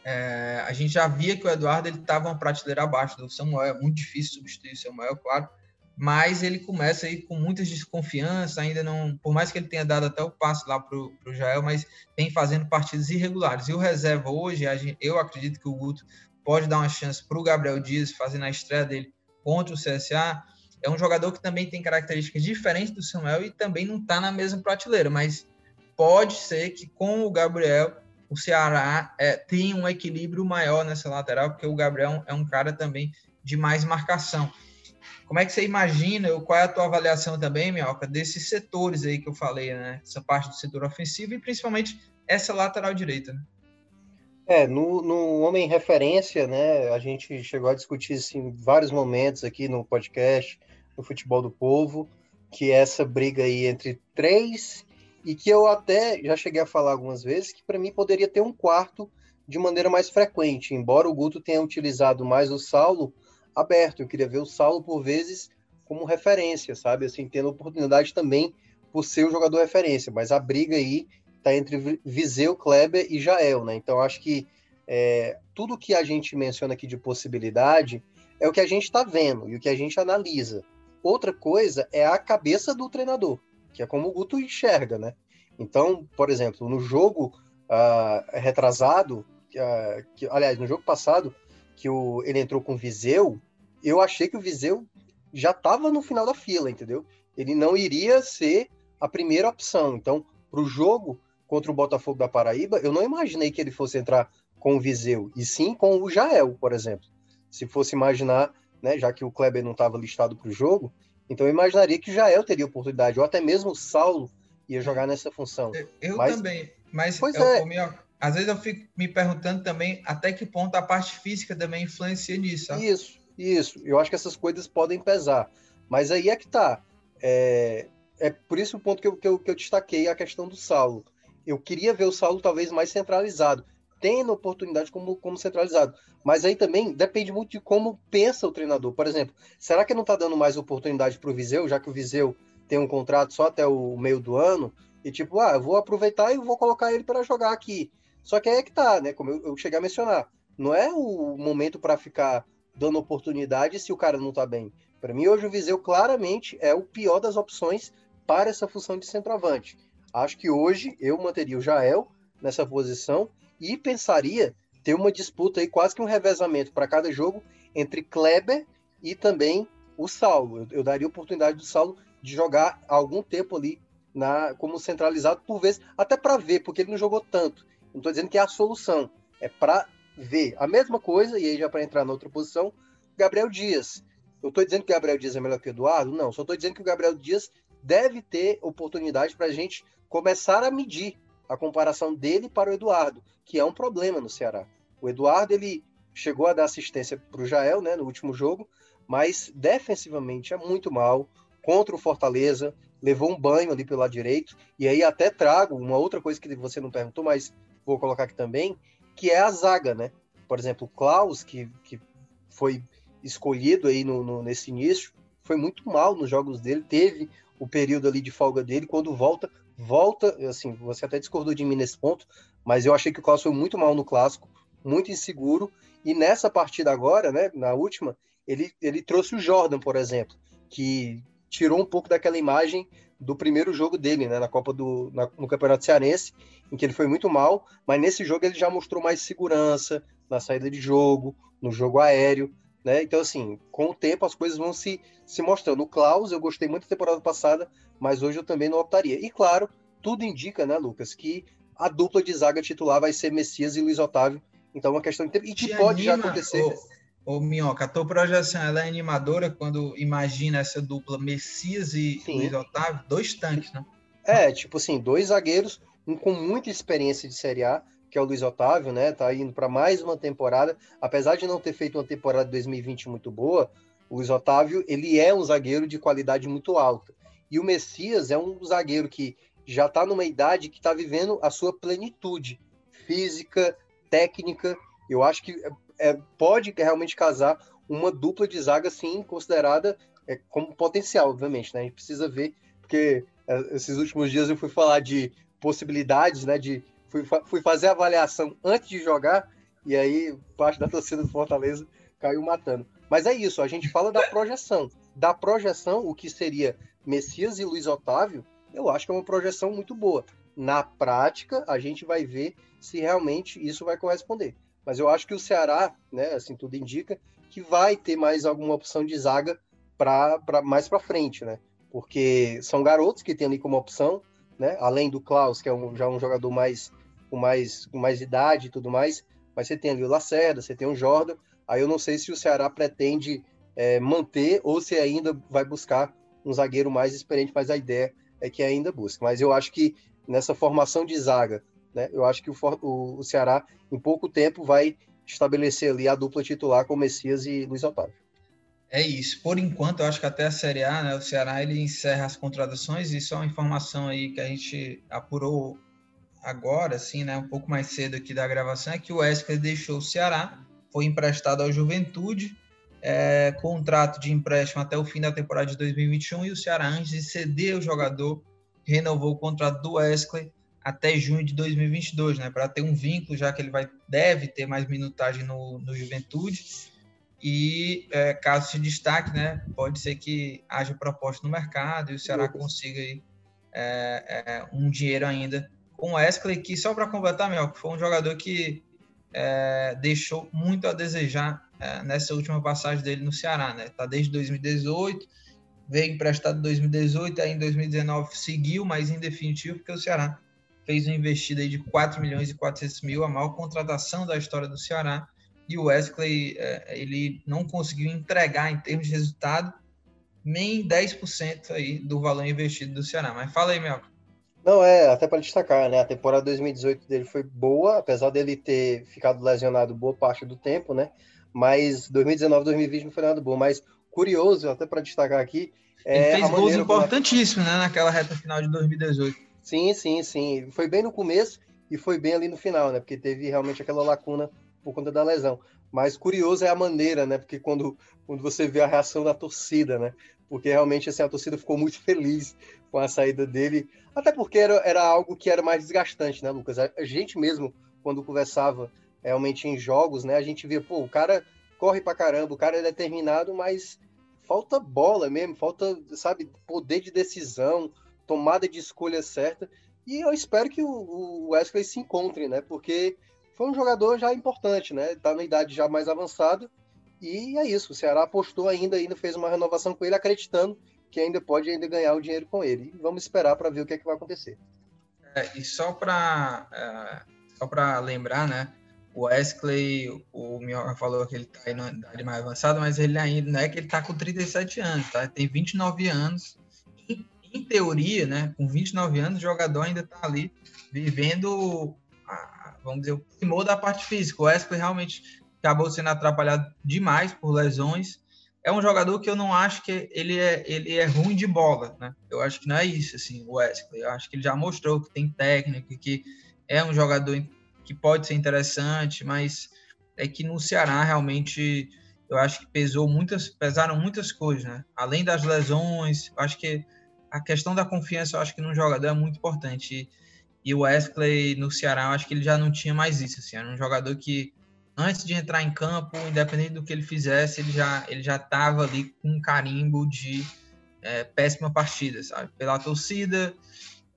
é, a gente já via que o Eduardo estava uma prateleira abaixo do Samuel, é muito difícil substituir o Samuel, claro, mas ele começa aí com muitas desconfianças, ainda não, por mais que ele tenha dado até o passe lá para o Jael, mas vem fazendo partidas irregulares. E o reserva hoje, gente, eu acredito que o Guto pode dar uma chance para o Gabriel Dias fazer na estreia dele contra o CSA. É um jogador que também tem características diferentes do Samuel e também não está na mesma prateleira, mas pode ser que com o Gabriel o Ceará é, tenha um equilíbrio maior nessa lateral, porque o Gabriel é um cara também de mais marcação. Como é que você imagina, qual é a tua avaliação também, Minhoca, desses setores aí que eu falei, né? Essa parte do setor ofensivo e principalmente essa lateral direita, né? É, no, no Homem Referência, né, a gente chegou a discutir isso em vários momentos aqui no podcast, no Futebol do Povo, que é essa briga aí entre três, e que eu até já cheguei a falar algumas vezes, que para mim poderia ter um quarto de maneira mais frequente, embora o Guto tenha utilizado mais o Saulo aberto, eu queria ver o Saulo por vezes como referência, sabe, assim, tendo oportunidade também por ser o jogador referência, mas a briga aí está entre Viseu, Kleber e Jael, né? Então acho que é, tudo que a gente menciona aqui de possibilidade é o que a gente está vendo e o que a gente analisa. Outra coisa é a cabeça do treinador, que é como o Guto enxerga, né? Então, por exemplo, no jogo uh, retrasado, uh, que, aliás, no jogo passado, que o, ele entrou com o Viseu, eu achei que o Viseu já estava no final da fila, entendeu? Ele não iria ser a primeira opção. Então, para o jogo, contra o Botafogo da Paraíba, eu não imaginei que ele fosse entrar com o Viseu, e sim com o Jael, por exemplo. Se fosse imaginar, né, já que o Kleber não estava listado para o jogo, então eu imaginaria que Jael teria oportunidade, ou até mesmo o Saulo ia jogar nessa função. Eu mas, também, mas pois eu, é. às vezes eu fico me perguntando também até que ponto a parte física também influencia nisso. Sabe? Isso, isso. Eu acho que essas coisas podem pesar. Mas aí é que tá. É, é por isso o ponto que eu, que eu, que eu destaquei a questão do Saulo eu queria ver o Saulo talvez mais centralizado, tendo oportunidade como, como centralizado. Mas aí também depende muito de como pensa o treinador. Por exemplo, será que não está dando mais oportunidade para o Viseu, já que o Viseu tem um contrato só até o meio do ano? E tipo, ah, eu vou aproveitar e vou colocar ele para jogar aqui. Só que aí é que tá, né? Como eu, eu cheguei a mencionar, não é o momento para ficar dando oportunidade se o cara não está bem. Para mim, hoje o Viseu claramente é o pior das opções para essa função de centroavante. Acho que hoje eu manteria o Jael nessa posição e pensaria ter uma disputa aí, quase que um revezamento para cada jogo entre Kleber e também o Saulo. Eu, eu daria oportunidade do Saulo de jogar algum tempo ali na, como centralizado por vezes, até para ver, porque ele não jogou tanto. Não estou dizendo que é a solução, é para ver. A mesma coisa, e aí já para entrar na outra posição, Gabriel Dias. Eu estou dizendo que o Gabriel Dias é melhor que o Eduardo? Não, só estou dizendo que o Gabriel Dias deve ter oportunidade para a gente começar a medir a comparação dele para o Eduardo, que é um problema no Ceará. O Eduardo ele chegou a dar assistência para o Jael né, no último jogo, mas defensivamente é muito mal. Contra o Fortaleza, levou um banho ali pelo lado direito. E aí até trago uma outra coisa que você não perguntou, mas vou colocar aqui também, que é a zaga, né? Por exemplo, o Klaus, que, que foi escolhido aí no, no, nesse início, foi muito mal nos jogos dele, teve o período ali de folga dele, quando volta, volta, assim, você até discordou de mim nesse ponto, mas eu achei que o Klaus foi muito mal no clássico, muito inseguro, e nessa partida agora, né, na última, ele, ele trouxe o Jordan, por exemplo, que tirou um pouco daquela imagem do primeiro jogo dele, né, na Copa do na, no Campeonato Cearense, em que ele foi muito mal, mas nesse jogo ele já mostrou mais segurança na saída de jogo, no jogo aéreo, né? Então assim, com o tempo as coisas vão se se mostrando. O Klaus, eu gostei muito da temporada passada, mas hoje eu também não optaria. E claro, tudo indica, né, Lucas, que a dupla de zaga titular vai ser Messias e Luiz Otávio. Então é uma questão de tempo. E que pode anima, já acontecer. Ô, ô, Minhoca, a tua projeção ela é animadora quando imagina essa dupla Messias e Sim. Luiz Otávio, dois tanques, né? É, tipo assim, dois zagueiros, um com muita experiência de Série A, que é o Luiz Otávio, né? Tá indo para mais uma temporada. Apesar de não ter feito uma temporada de 2020 muito boa, o Luiz Otávio, ele é um zagueiro de qualidade muito alta. E o Messias é um zagueiro que já está numa idade que está vivendo a sua plenitude física, técnica. Eu acho que é, pode realmente casar uma dupla de zaga, sim, considerada é, como potencial, obviamente. Né? A gente precisa ver, porque é, esses últimos dias eu fui falar de possibilidades, né? De, fui, fui fazer a avaliação antes de jogar, e aí parte da torcida do Fortaleza caiu matando. Mas é isso, a gente fala da projeção. Da projeção, o que seria Messias e Luiz Otávio, eu acho que é uma projeção muito boa. Na prática, a gente vai ver se realmente isso vai corresponder. Mas eu acho que o Ceará, né, assim tudo indica, que vai ter mais alguma opção de zaga para mais para frente, né? Porque são garotos que tem ali como opção, né? Além do Klaus, que é um, já um jogador mais com mais com mais idade e tudo mais, mas você tem ali o Lacerda, você tem o Jordan. Aí eu não sei se o Ceará pretende é, manter ou se ainda vai buscar um zagueiro mais experiente, mas a ideia é que ainda busca. Mas eu acho que nessa formação de zaga, né, eu acho que o, o, o Ceará, em pouco tempo, vai estabelecer ali a dupla titular com Messias e Luiz Otávio. É isso. Por enquanto, eu acho que até a Série A, né, o Ceará ele encerra as contratações e só uma informação aí que a gente apurou agora, assim, né, um pouco mais cedo aqui da gravação, é que o Wesley deixou o Ceará, foi emprestado ao Juventude, é, contrato de empréstimo até o fim da temporada de 2021 e o Ceará, antes de ceder o jogador, renovou o contrato do Wesley até junho de 2022, né, para ter um vínculo, já que ele vai deve ter mais minutagem no, no Juventude. E é, caso se destaque, né, pode ser que haja proposta no mercado e o Ceará consiga aí, é, é, um dinheiro ainda com o Wesley, que só para completar, Mel, foi um jogador que é, deixou muito a desejar é, nessa última passagem dele no Ceará, né? Tá desde 2018, veio emprestado em 2018, aí em 2019 seguiu, mas em definitivo, porque o Ceará fez uma investida aí de 4 milhões e 400 mil, a maior contratação da história do Ceará, e o Wesley, é, ele não conseguiu entregar em termos de resultado nem 10% aí do valor investido do Ceará. Mas fala aí, Melco. Não, é, até para destacar, né? A temporada 2018 dele foi boa, apesar dele ter ficado lesionado boa parte do tempo, né? Mas 2019, 2020 não foi nada bom. Mas curioso, até para destacar aqui. É Ele fez gols importantíssimos, né? Naquela reta final de 2018. Sim, sim, sim. Foi bem no começo e foi bem ali no final, né? Porque teve realmente aquela lacuna por conta da lesão. Mas curioso é a maneira, né? Porque quando, quando você vê a reação da torcida, né? Porque realmente assim, a torcida ficou muito feliz com a saída dele. Até porque era, era algo que era mais desgastante, né, Lucas? A gente mesmo, quando conversava realmente em jogos, né, a gente via, pô, o cara corre pra caramba, o cara é determinado, mas falta bola mesmo, falta, sabe, poder de decisão, tomada de escolha certa. E eu espero que o, Wesley se encontre, né? Porque foi um jogador já importante, né? Tá na idade já mais avançada. E é isso. O Ceará apostou ainda, ainda fez uma renovação com ele, acreditando que ainda pode ainda ganhar o dinheiro com ele. E vamos esperar para ver o que é que vai acontecer. É, e só para uh, só para lembrar, né? O Wesley, o Minhoca falou que ele está aí na idade mais avançada, mas ele ainda não é que ele está com 37 anos, tá? Tem 29 anos. Em, em, teoria, né? Com 29 anos, o jogador ainda está ali vivendo, a, vamos dizer, o primor da parte física. O Wesley realmente acabou sendo atrapalhado demais por lesões. É um jogador que eu não acho que ele é, ele é ruim de bola, né? Eu acho que não é isso, assim, o Wesley. Eu acho que ele já mostrou que tem técnica, que é um jogador que pode ser interessante, mas é que no Ceará realmente eu acho que pesou muitas, pesaram muitas coisas, né? Além das lesões, eu acho que a questão da confiança, eu acho que no jogador é muito importante. E, e o Wesley no Ceará, eu acho que ele já não tinha mais isso, assim, era um jogador que antes de entrar em campo, independente do que ele fizesse, ele já ele já estava ali com um carimbo de é, péssima partida, sabe? Pela torcida,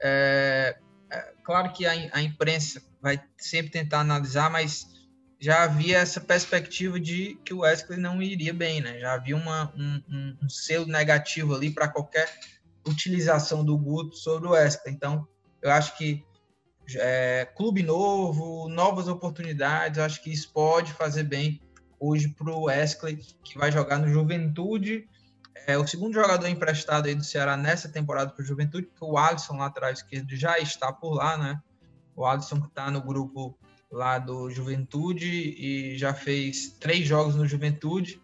é, é, claro que a, a imprensa vai sempre tentar analisar, mas já havia essa perspectiva de que o Wesley não iria bem, né? Já havia uma, um, um, um selo negativo ali para qualquer utilização do Guto sobre o Wesley. Então, eu acho que é, clube novo, novas oportunidades, eu acho que isso pode fazer bem hoje para o Wesley, que vai jogar no Juventude. É o segundo jogador emprestado aí do Ceará nessa temporada para o Juventude, porque o Alisson, lateral esquerdo, já está por lá, né? O Alisson que está no grupo lá do Juventude e já fez três jogos no Juventude,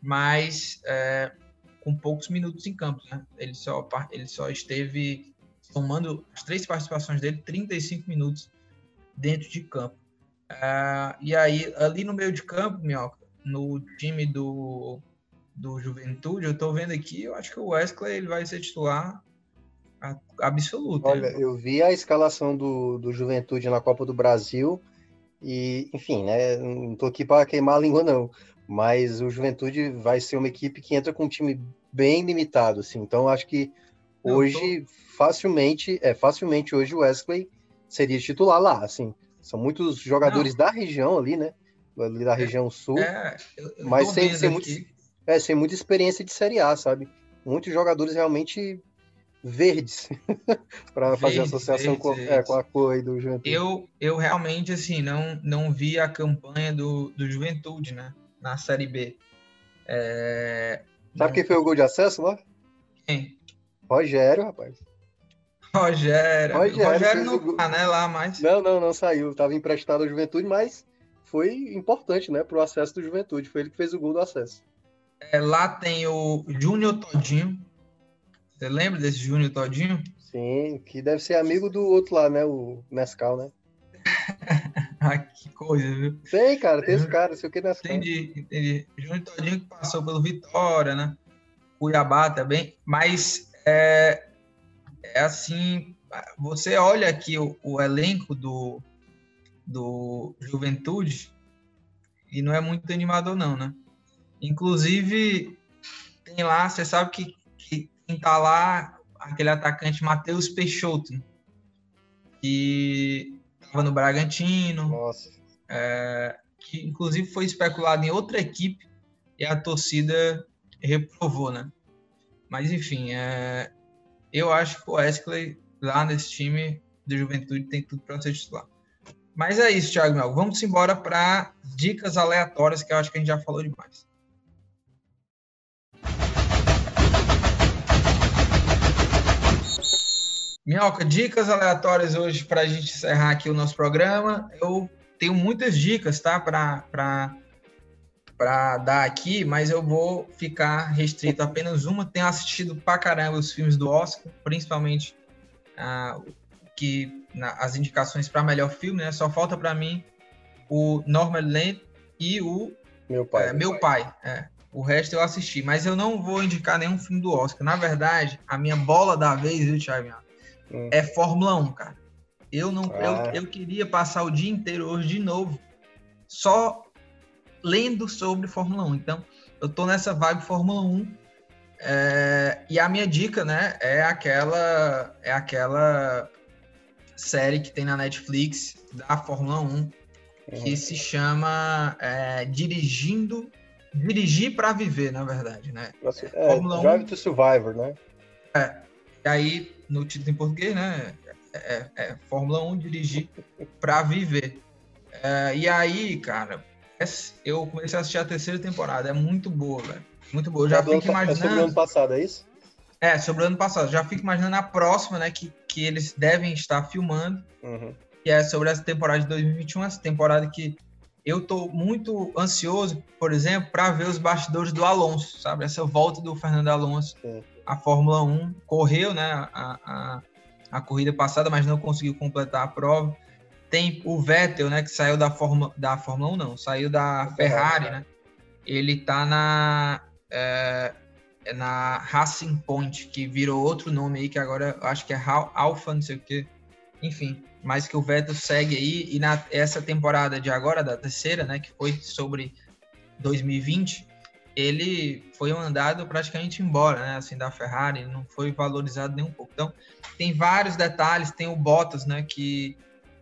mas é, com poucos minutos em campo. Né? Ele, só, ele só esteve tomando as três participações dele, 35 minutos dentro de campo. É, e aí, ali no meio de campo, Minhoca, no time do, do Juventude, eu estou vendo aqui, eu acho que o Wesley ele vai ser titular absoluta. Olha, eu vi a escalação do, do Juventude na Copa do Brasil e, enfim, né? Não tô aqui para queimar a língua, não. Mas o Juventude vai ser uma equipe que entra com um time bem limitado, assim. Então, acho que hoje, tô... facilmente, é, facilmente hoje o Wesley seria titular lá, assim. São muitos jogadores não. da região ali, né? Ali da é, região sul. É, eu, eu mas sem, sem, muito, é, sem muita experiência de Série A, sabe? Muitos jogadores realmente verdes para fazer associação verdes, com, é, com, a cor aí do Juventude. Eu, eu realmente assim não, não vi a campanha do, do Juventude, né? Na Série B. É... Sabe não... quem foi o gol de acesso lá? Quem? Rogério, rapaz. Rogério. Rogério, Rogério não o... tá, né? Lá mais. Não, não, não saiu. Tava emprestado à Juventude, mas foi importante, né? Pro acesso do Juventude. Foi ele que fez o gol do acesso. É, lá tem o Júnior Todinho, você lembra desse Júnior Todinho? Sim, que deve ser amigo do outro lá, né? O Nescau, né? ah, que coisa, viu? Tem, cara, tem esse cara, sei o que Nescau. Entendi, entendi. Júnior Todinho que passou pelo Vitória, né? Cuiabá também, mas é, é assim, você olha aqui o, o elenco do, do Juventude e não é muito animador não, né? Inclusive, tem lá, você sabe que quem tá lá, aquele atacante Matheus Peixoto, que estava no Bragantino. É, que inclusive foi especulado em outra equipe e a torcida reprovou, né? Mas enfim, é, eu acho que o Wesley lá nesse time do Juventude tem tudo para ser titular. Mas é isso, Thiago Mel. Vamos embora para dicas aleatórias que eu acho que a gente já falou demais. Minhoca, dicas aleatórias hoje para a gente encerrar aqui o nosso programa. Eu tenho muitas dicas, tá? Para dar aqui, mas eu vou ficar restrito a apenas uma. Tenho assistido pra caramba os filmes do Oscar, principalmente ah, que na, as indicações para melhor filme, né? Só falta para mim o Land e o Meu Pai. É, meu Pai. pai é. O resto eu assisti, mas eu não vou indicar nenhum filme do Oscar. Na verdade, a minha bola da vez, viu, Thiago? Hum. é Fórmula 1, cara. Eu não, ah. eu, eu queria passar o dia inteiro hoje de novo só lendo sobre Fórmula 1. Então, eu tô nessa vibe Fórmula 1. É, e a minha dica, né, é aquela é aquela série que tem na Netflix da Fórmula 1 que uhum. se chama é, Dirigindo dirigir para viver, na verdade, né? É, Fórmula Drive 1, to Survivor, né? É. E aí, no título em português, né? É, é, é Fórmula 1 dirigir para viver. É, e aí, cara, eu comecei a assistir a terceira temporada. É muito boa, velho. Muito boa. Eu já é fico imaginando. É sobre o ano passado, é isso? É, sobre o ano passado. Já fico imaginando a próxima, né? Que, que eles devem estar filmando. Uhum. Que é sobre essa temporada de 2021, essa temporada que eu tô muito ansioso, por exemplo, para ver os bastidores do Alonso, sabe? Essa volta do Fernando Alonso à Fórmula 1. Correu, né? A, a, a, corrida passada, mas não conseguiu completar a prova. Tem o Vettel, né? Que saiu da Fórmula, da Fórmula 1, não, saiu da Ferrari, né? Ele tá na. É, na Racing Point, que virou outro nome aí, que agora eu acho que é Alpha, não sei o quê. Enfim, mas que o Vettel segue aí e na essa temporada de agora da terceira, né, que foi sobre 2020, ele foi mandado praticamente embora, né, assim da Ferrari, não foi valorizado nem um pouco. Então, tem vários detalhes, tem o Bottas, né, que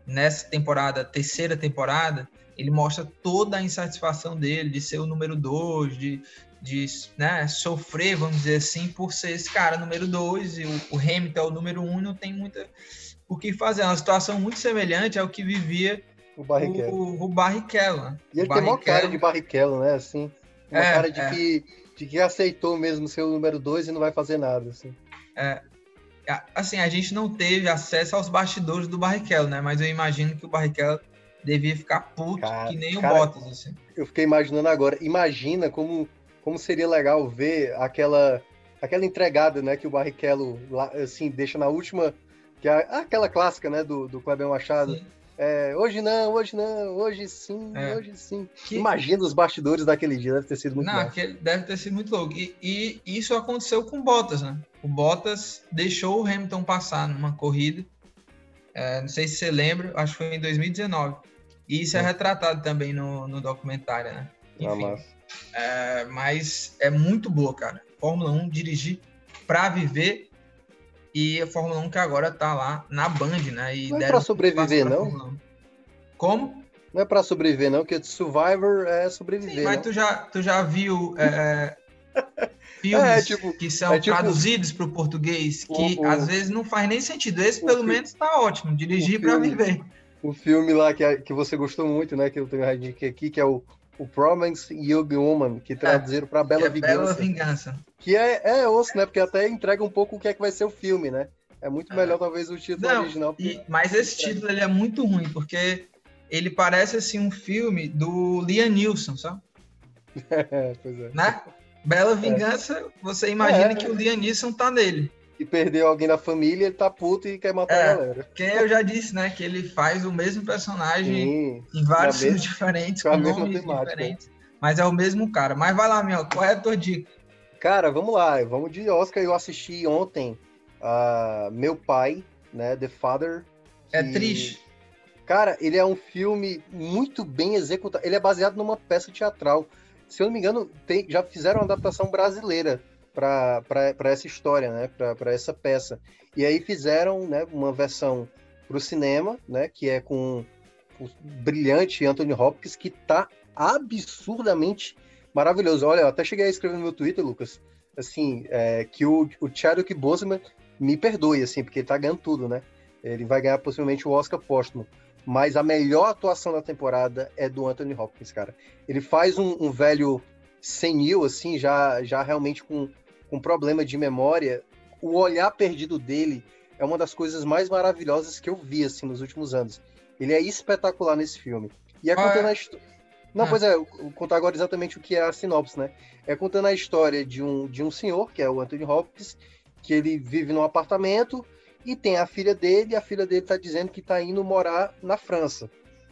nessa temporada, terceira temporada, ele mostra toda a insatisfação dele de ser o número 2, de, de né, sofrer, vamos dizer assim, por ser esse cara número 2 e o, o Hamilton é o número 1 um, não tem muita o que fazer. É uma situação muito semelhante ao que vivia o Barrichello. O, o Barrichello? E ele tem uma cara de Barrichello, né? Assim, uma é, cara de, é. que, de que aceitou mesmo ser o número dois e não vai fazer nada, assim. É, assim, a gente não teve acesso aos bastidores do Barrichello, né? Mas eu imagino que o Barrichello devia ficar puto cara, que nem o cara, Bottas, assim. Eu fiquei imaginando agora. Imagina como, como seria legal ver aquela aquela entregada, né, que o Barrichello assim deixa na última que é aquela clássica, né, do, do Kleber Machado. É, hoje não, hoje não, hoje sim, é. hoje sim. Que... Imagina os bastidores daquele dia, deve ter sido muito Não, deve ter sido muito louco. E, e, isso aconteceu com o Bottas, né? O Bottas deixou o Hamilton passar numa corrida. É, não sei se você lembra, acho que foi em 2019. E isso é, retratado também no, no documentário, né? Ah, Enfim, ah, mas é muito boa, cara. Fórmula 1 dirigir para viver e a Fórmula 1 que agora tá lá na Band, né? E não é pra sobreviver, não? Como? Não é pra sobreviver, não, porque Survivor é sobreviver. Sim, mas tu já, tu já viu é, é filmes é, tipo, que são é, tipo, traduzidos para o português, que o, às vezes não faz nem sentido. Esse, pelo filme, menos, tá ótimo, dirigir para viver. O filme lá que, que você gostou muito, né? Que eu tenho aqui, que é o o Promise Young Woman, que traduziram é, para Bela Vingança. Bela Vingança. Que é, é osso, né? Porque até entrega um pouco o que é que vai ser o filme, né? É muito é. melhor, talvez, o título Não, original. E, mas esse título ele é muito ruim, porque ele parece assim um filme do Liam Neeson, sabe? É, pois é. Né? Bela é. Vingança, você imagina é. que o Liam Neeson tá nele e perdeu alguém da família, ele tá puto e quer matar é, a galera. Que eu já disse, né? Que ele faz o mesmo personagem Sim, em vários filmes diferentes, com nomes diferentes. Mas é o mesmo cara. Mas vai lá, meu, qual é a tua dica? Cara, vamos lá. Vamos de Oscar. Eu assisti ontem uh, Meu Pai, né? The Father. É triste. Cara, ele é um filme muito bem executado. Ele é baseado numa peça teatral. Se eu não me engano, tem, já fizeram uma adaptação brasileira para essa história, né? Para essa peça. E aí fizeram né, uma versão para o cinema, né? Que é com o brilhante Anthony Hopkins, que tá absurdamente maravilhoso. Olha, eu até cheguei a escrever no meu Twitter, Lucas, assim, é, que o, o Chadwick Boseman me perdoe, assim, porque ele tá ganhando tudo, né? Ele vai ganhar possivelmente o Oscar póstumo. Mas a melhor atuação da temporada é do Anthony Hopkins, cara. Ele faz um, um velho senil, assim, já, já realmente com com problema de memória, o olhar perdido dele é uma das coisas mais maravilhosas que eu vi assim nos últimos anos. Ele é espetacular nesse filme. E é contando ah, a história. Não, ah. pois é, vou contar agora exatamente o que é a sinopse, né? É contando a história de um, de um senhor, que é o Anthony Hopkins, que ele vive num apartamento e tem a filha dele, e a filha dele tá dizendo que tá indo morar na França.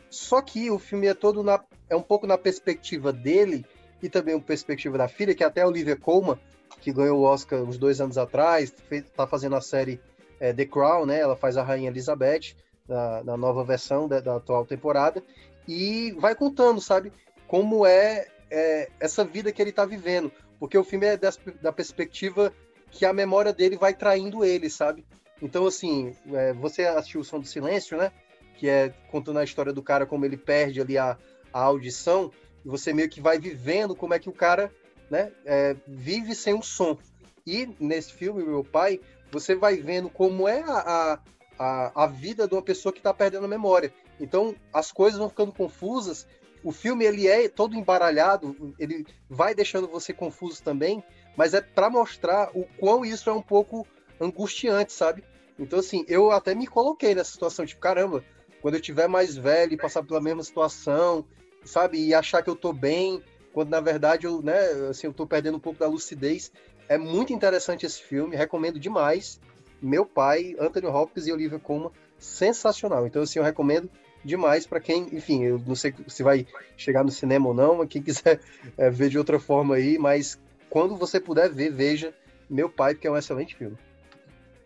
Só que o filme é todo na, é um pouco na perspectiva dele e também uma perspectiva da filha, que até a Olivia Colman que ganhou o Oscar uns dois anos atrás, está fazendo a série é, The Crown, né? Ela faz a Rainha Elizabeth na, na nova versão da, da, atual temporada e vai contando, sabe, como é, é essa vida que ele está vivendo, porque o filme é da perspectiva que a memória dele vai traindo ele, sabe? Então, assim, é, você assistiu o Som do Silêncio, né? Que é contando a história do cara, como ele perde ali a, a audição. E você meio que vai vivendo como é que o cara né, é, vive sem um som. E nesse filme, Meu Pai, você vai vendo como é a, a, a vida de uma pessoa que está perdendo a memória. Então, as coisas vão ficando confusas. O filme, ele é todo embaralhado, ele vai deixando você confuso também, mas é para mostrar o quão isso é um pouco angustiante, sabe? Então, assim, eu até me coloquei nessa situação, tipo, caramba, quando eu tiver mais velho e passar pela mesma situação, sabe, e achar que eu tô bem, quando na verdade eu, né, assim, eu tô perdendo um pouco da lucidez. É muito interessante esse filme, recomendo demais. Meu pai, Anthony Hopkins e Olivia Colman, sensacional. Então, assim, eu recomendo demais para quem, enfim, eu não sei se vai chegar no cinema ou não, mas quem quiser é, ver de outra forma aí, mas quando você puder ver, veja Meu Pai, porque é um excelente filme.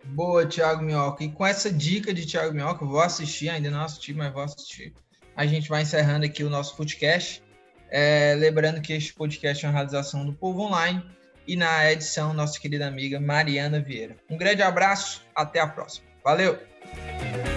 Boa, Thiago Minhoca. E com essa dica de Thiago Minhoca, vou assistir, ainda não assisti, mas vou assistir. A gente vai encerrando aqui o nosso podcast. É, lembrando que este podcast é uma realização do Povo Online e na edição, nossa querida amiga Mariana Vieira. Um grande abraço, até a próxima. Valeu!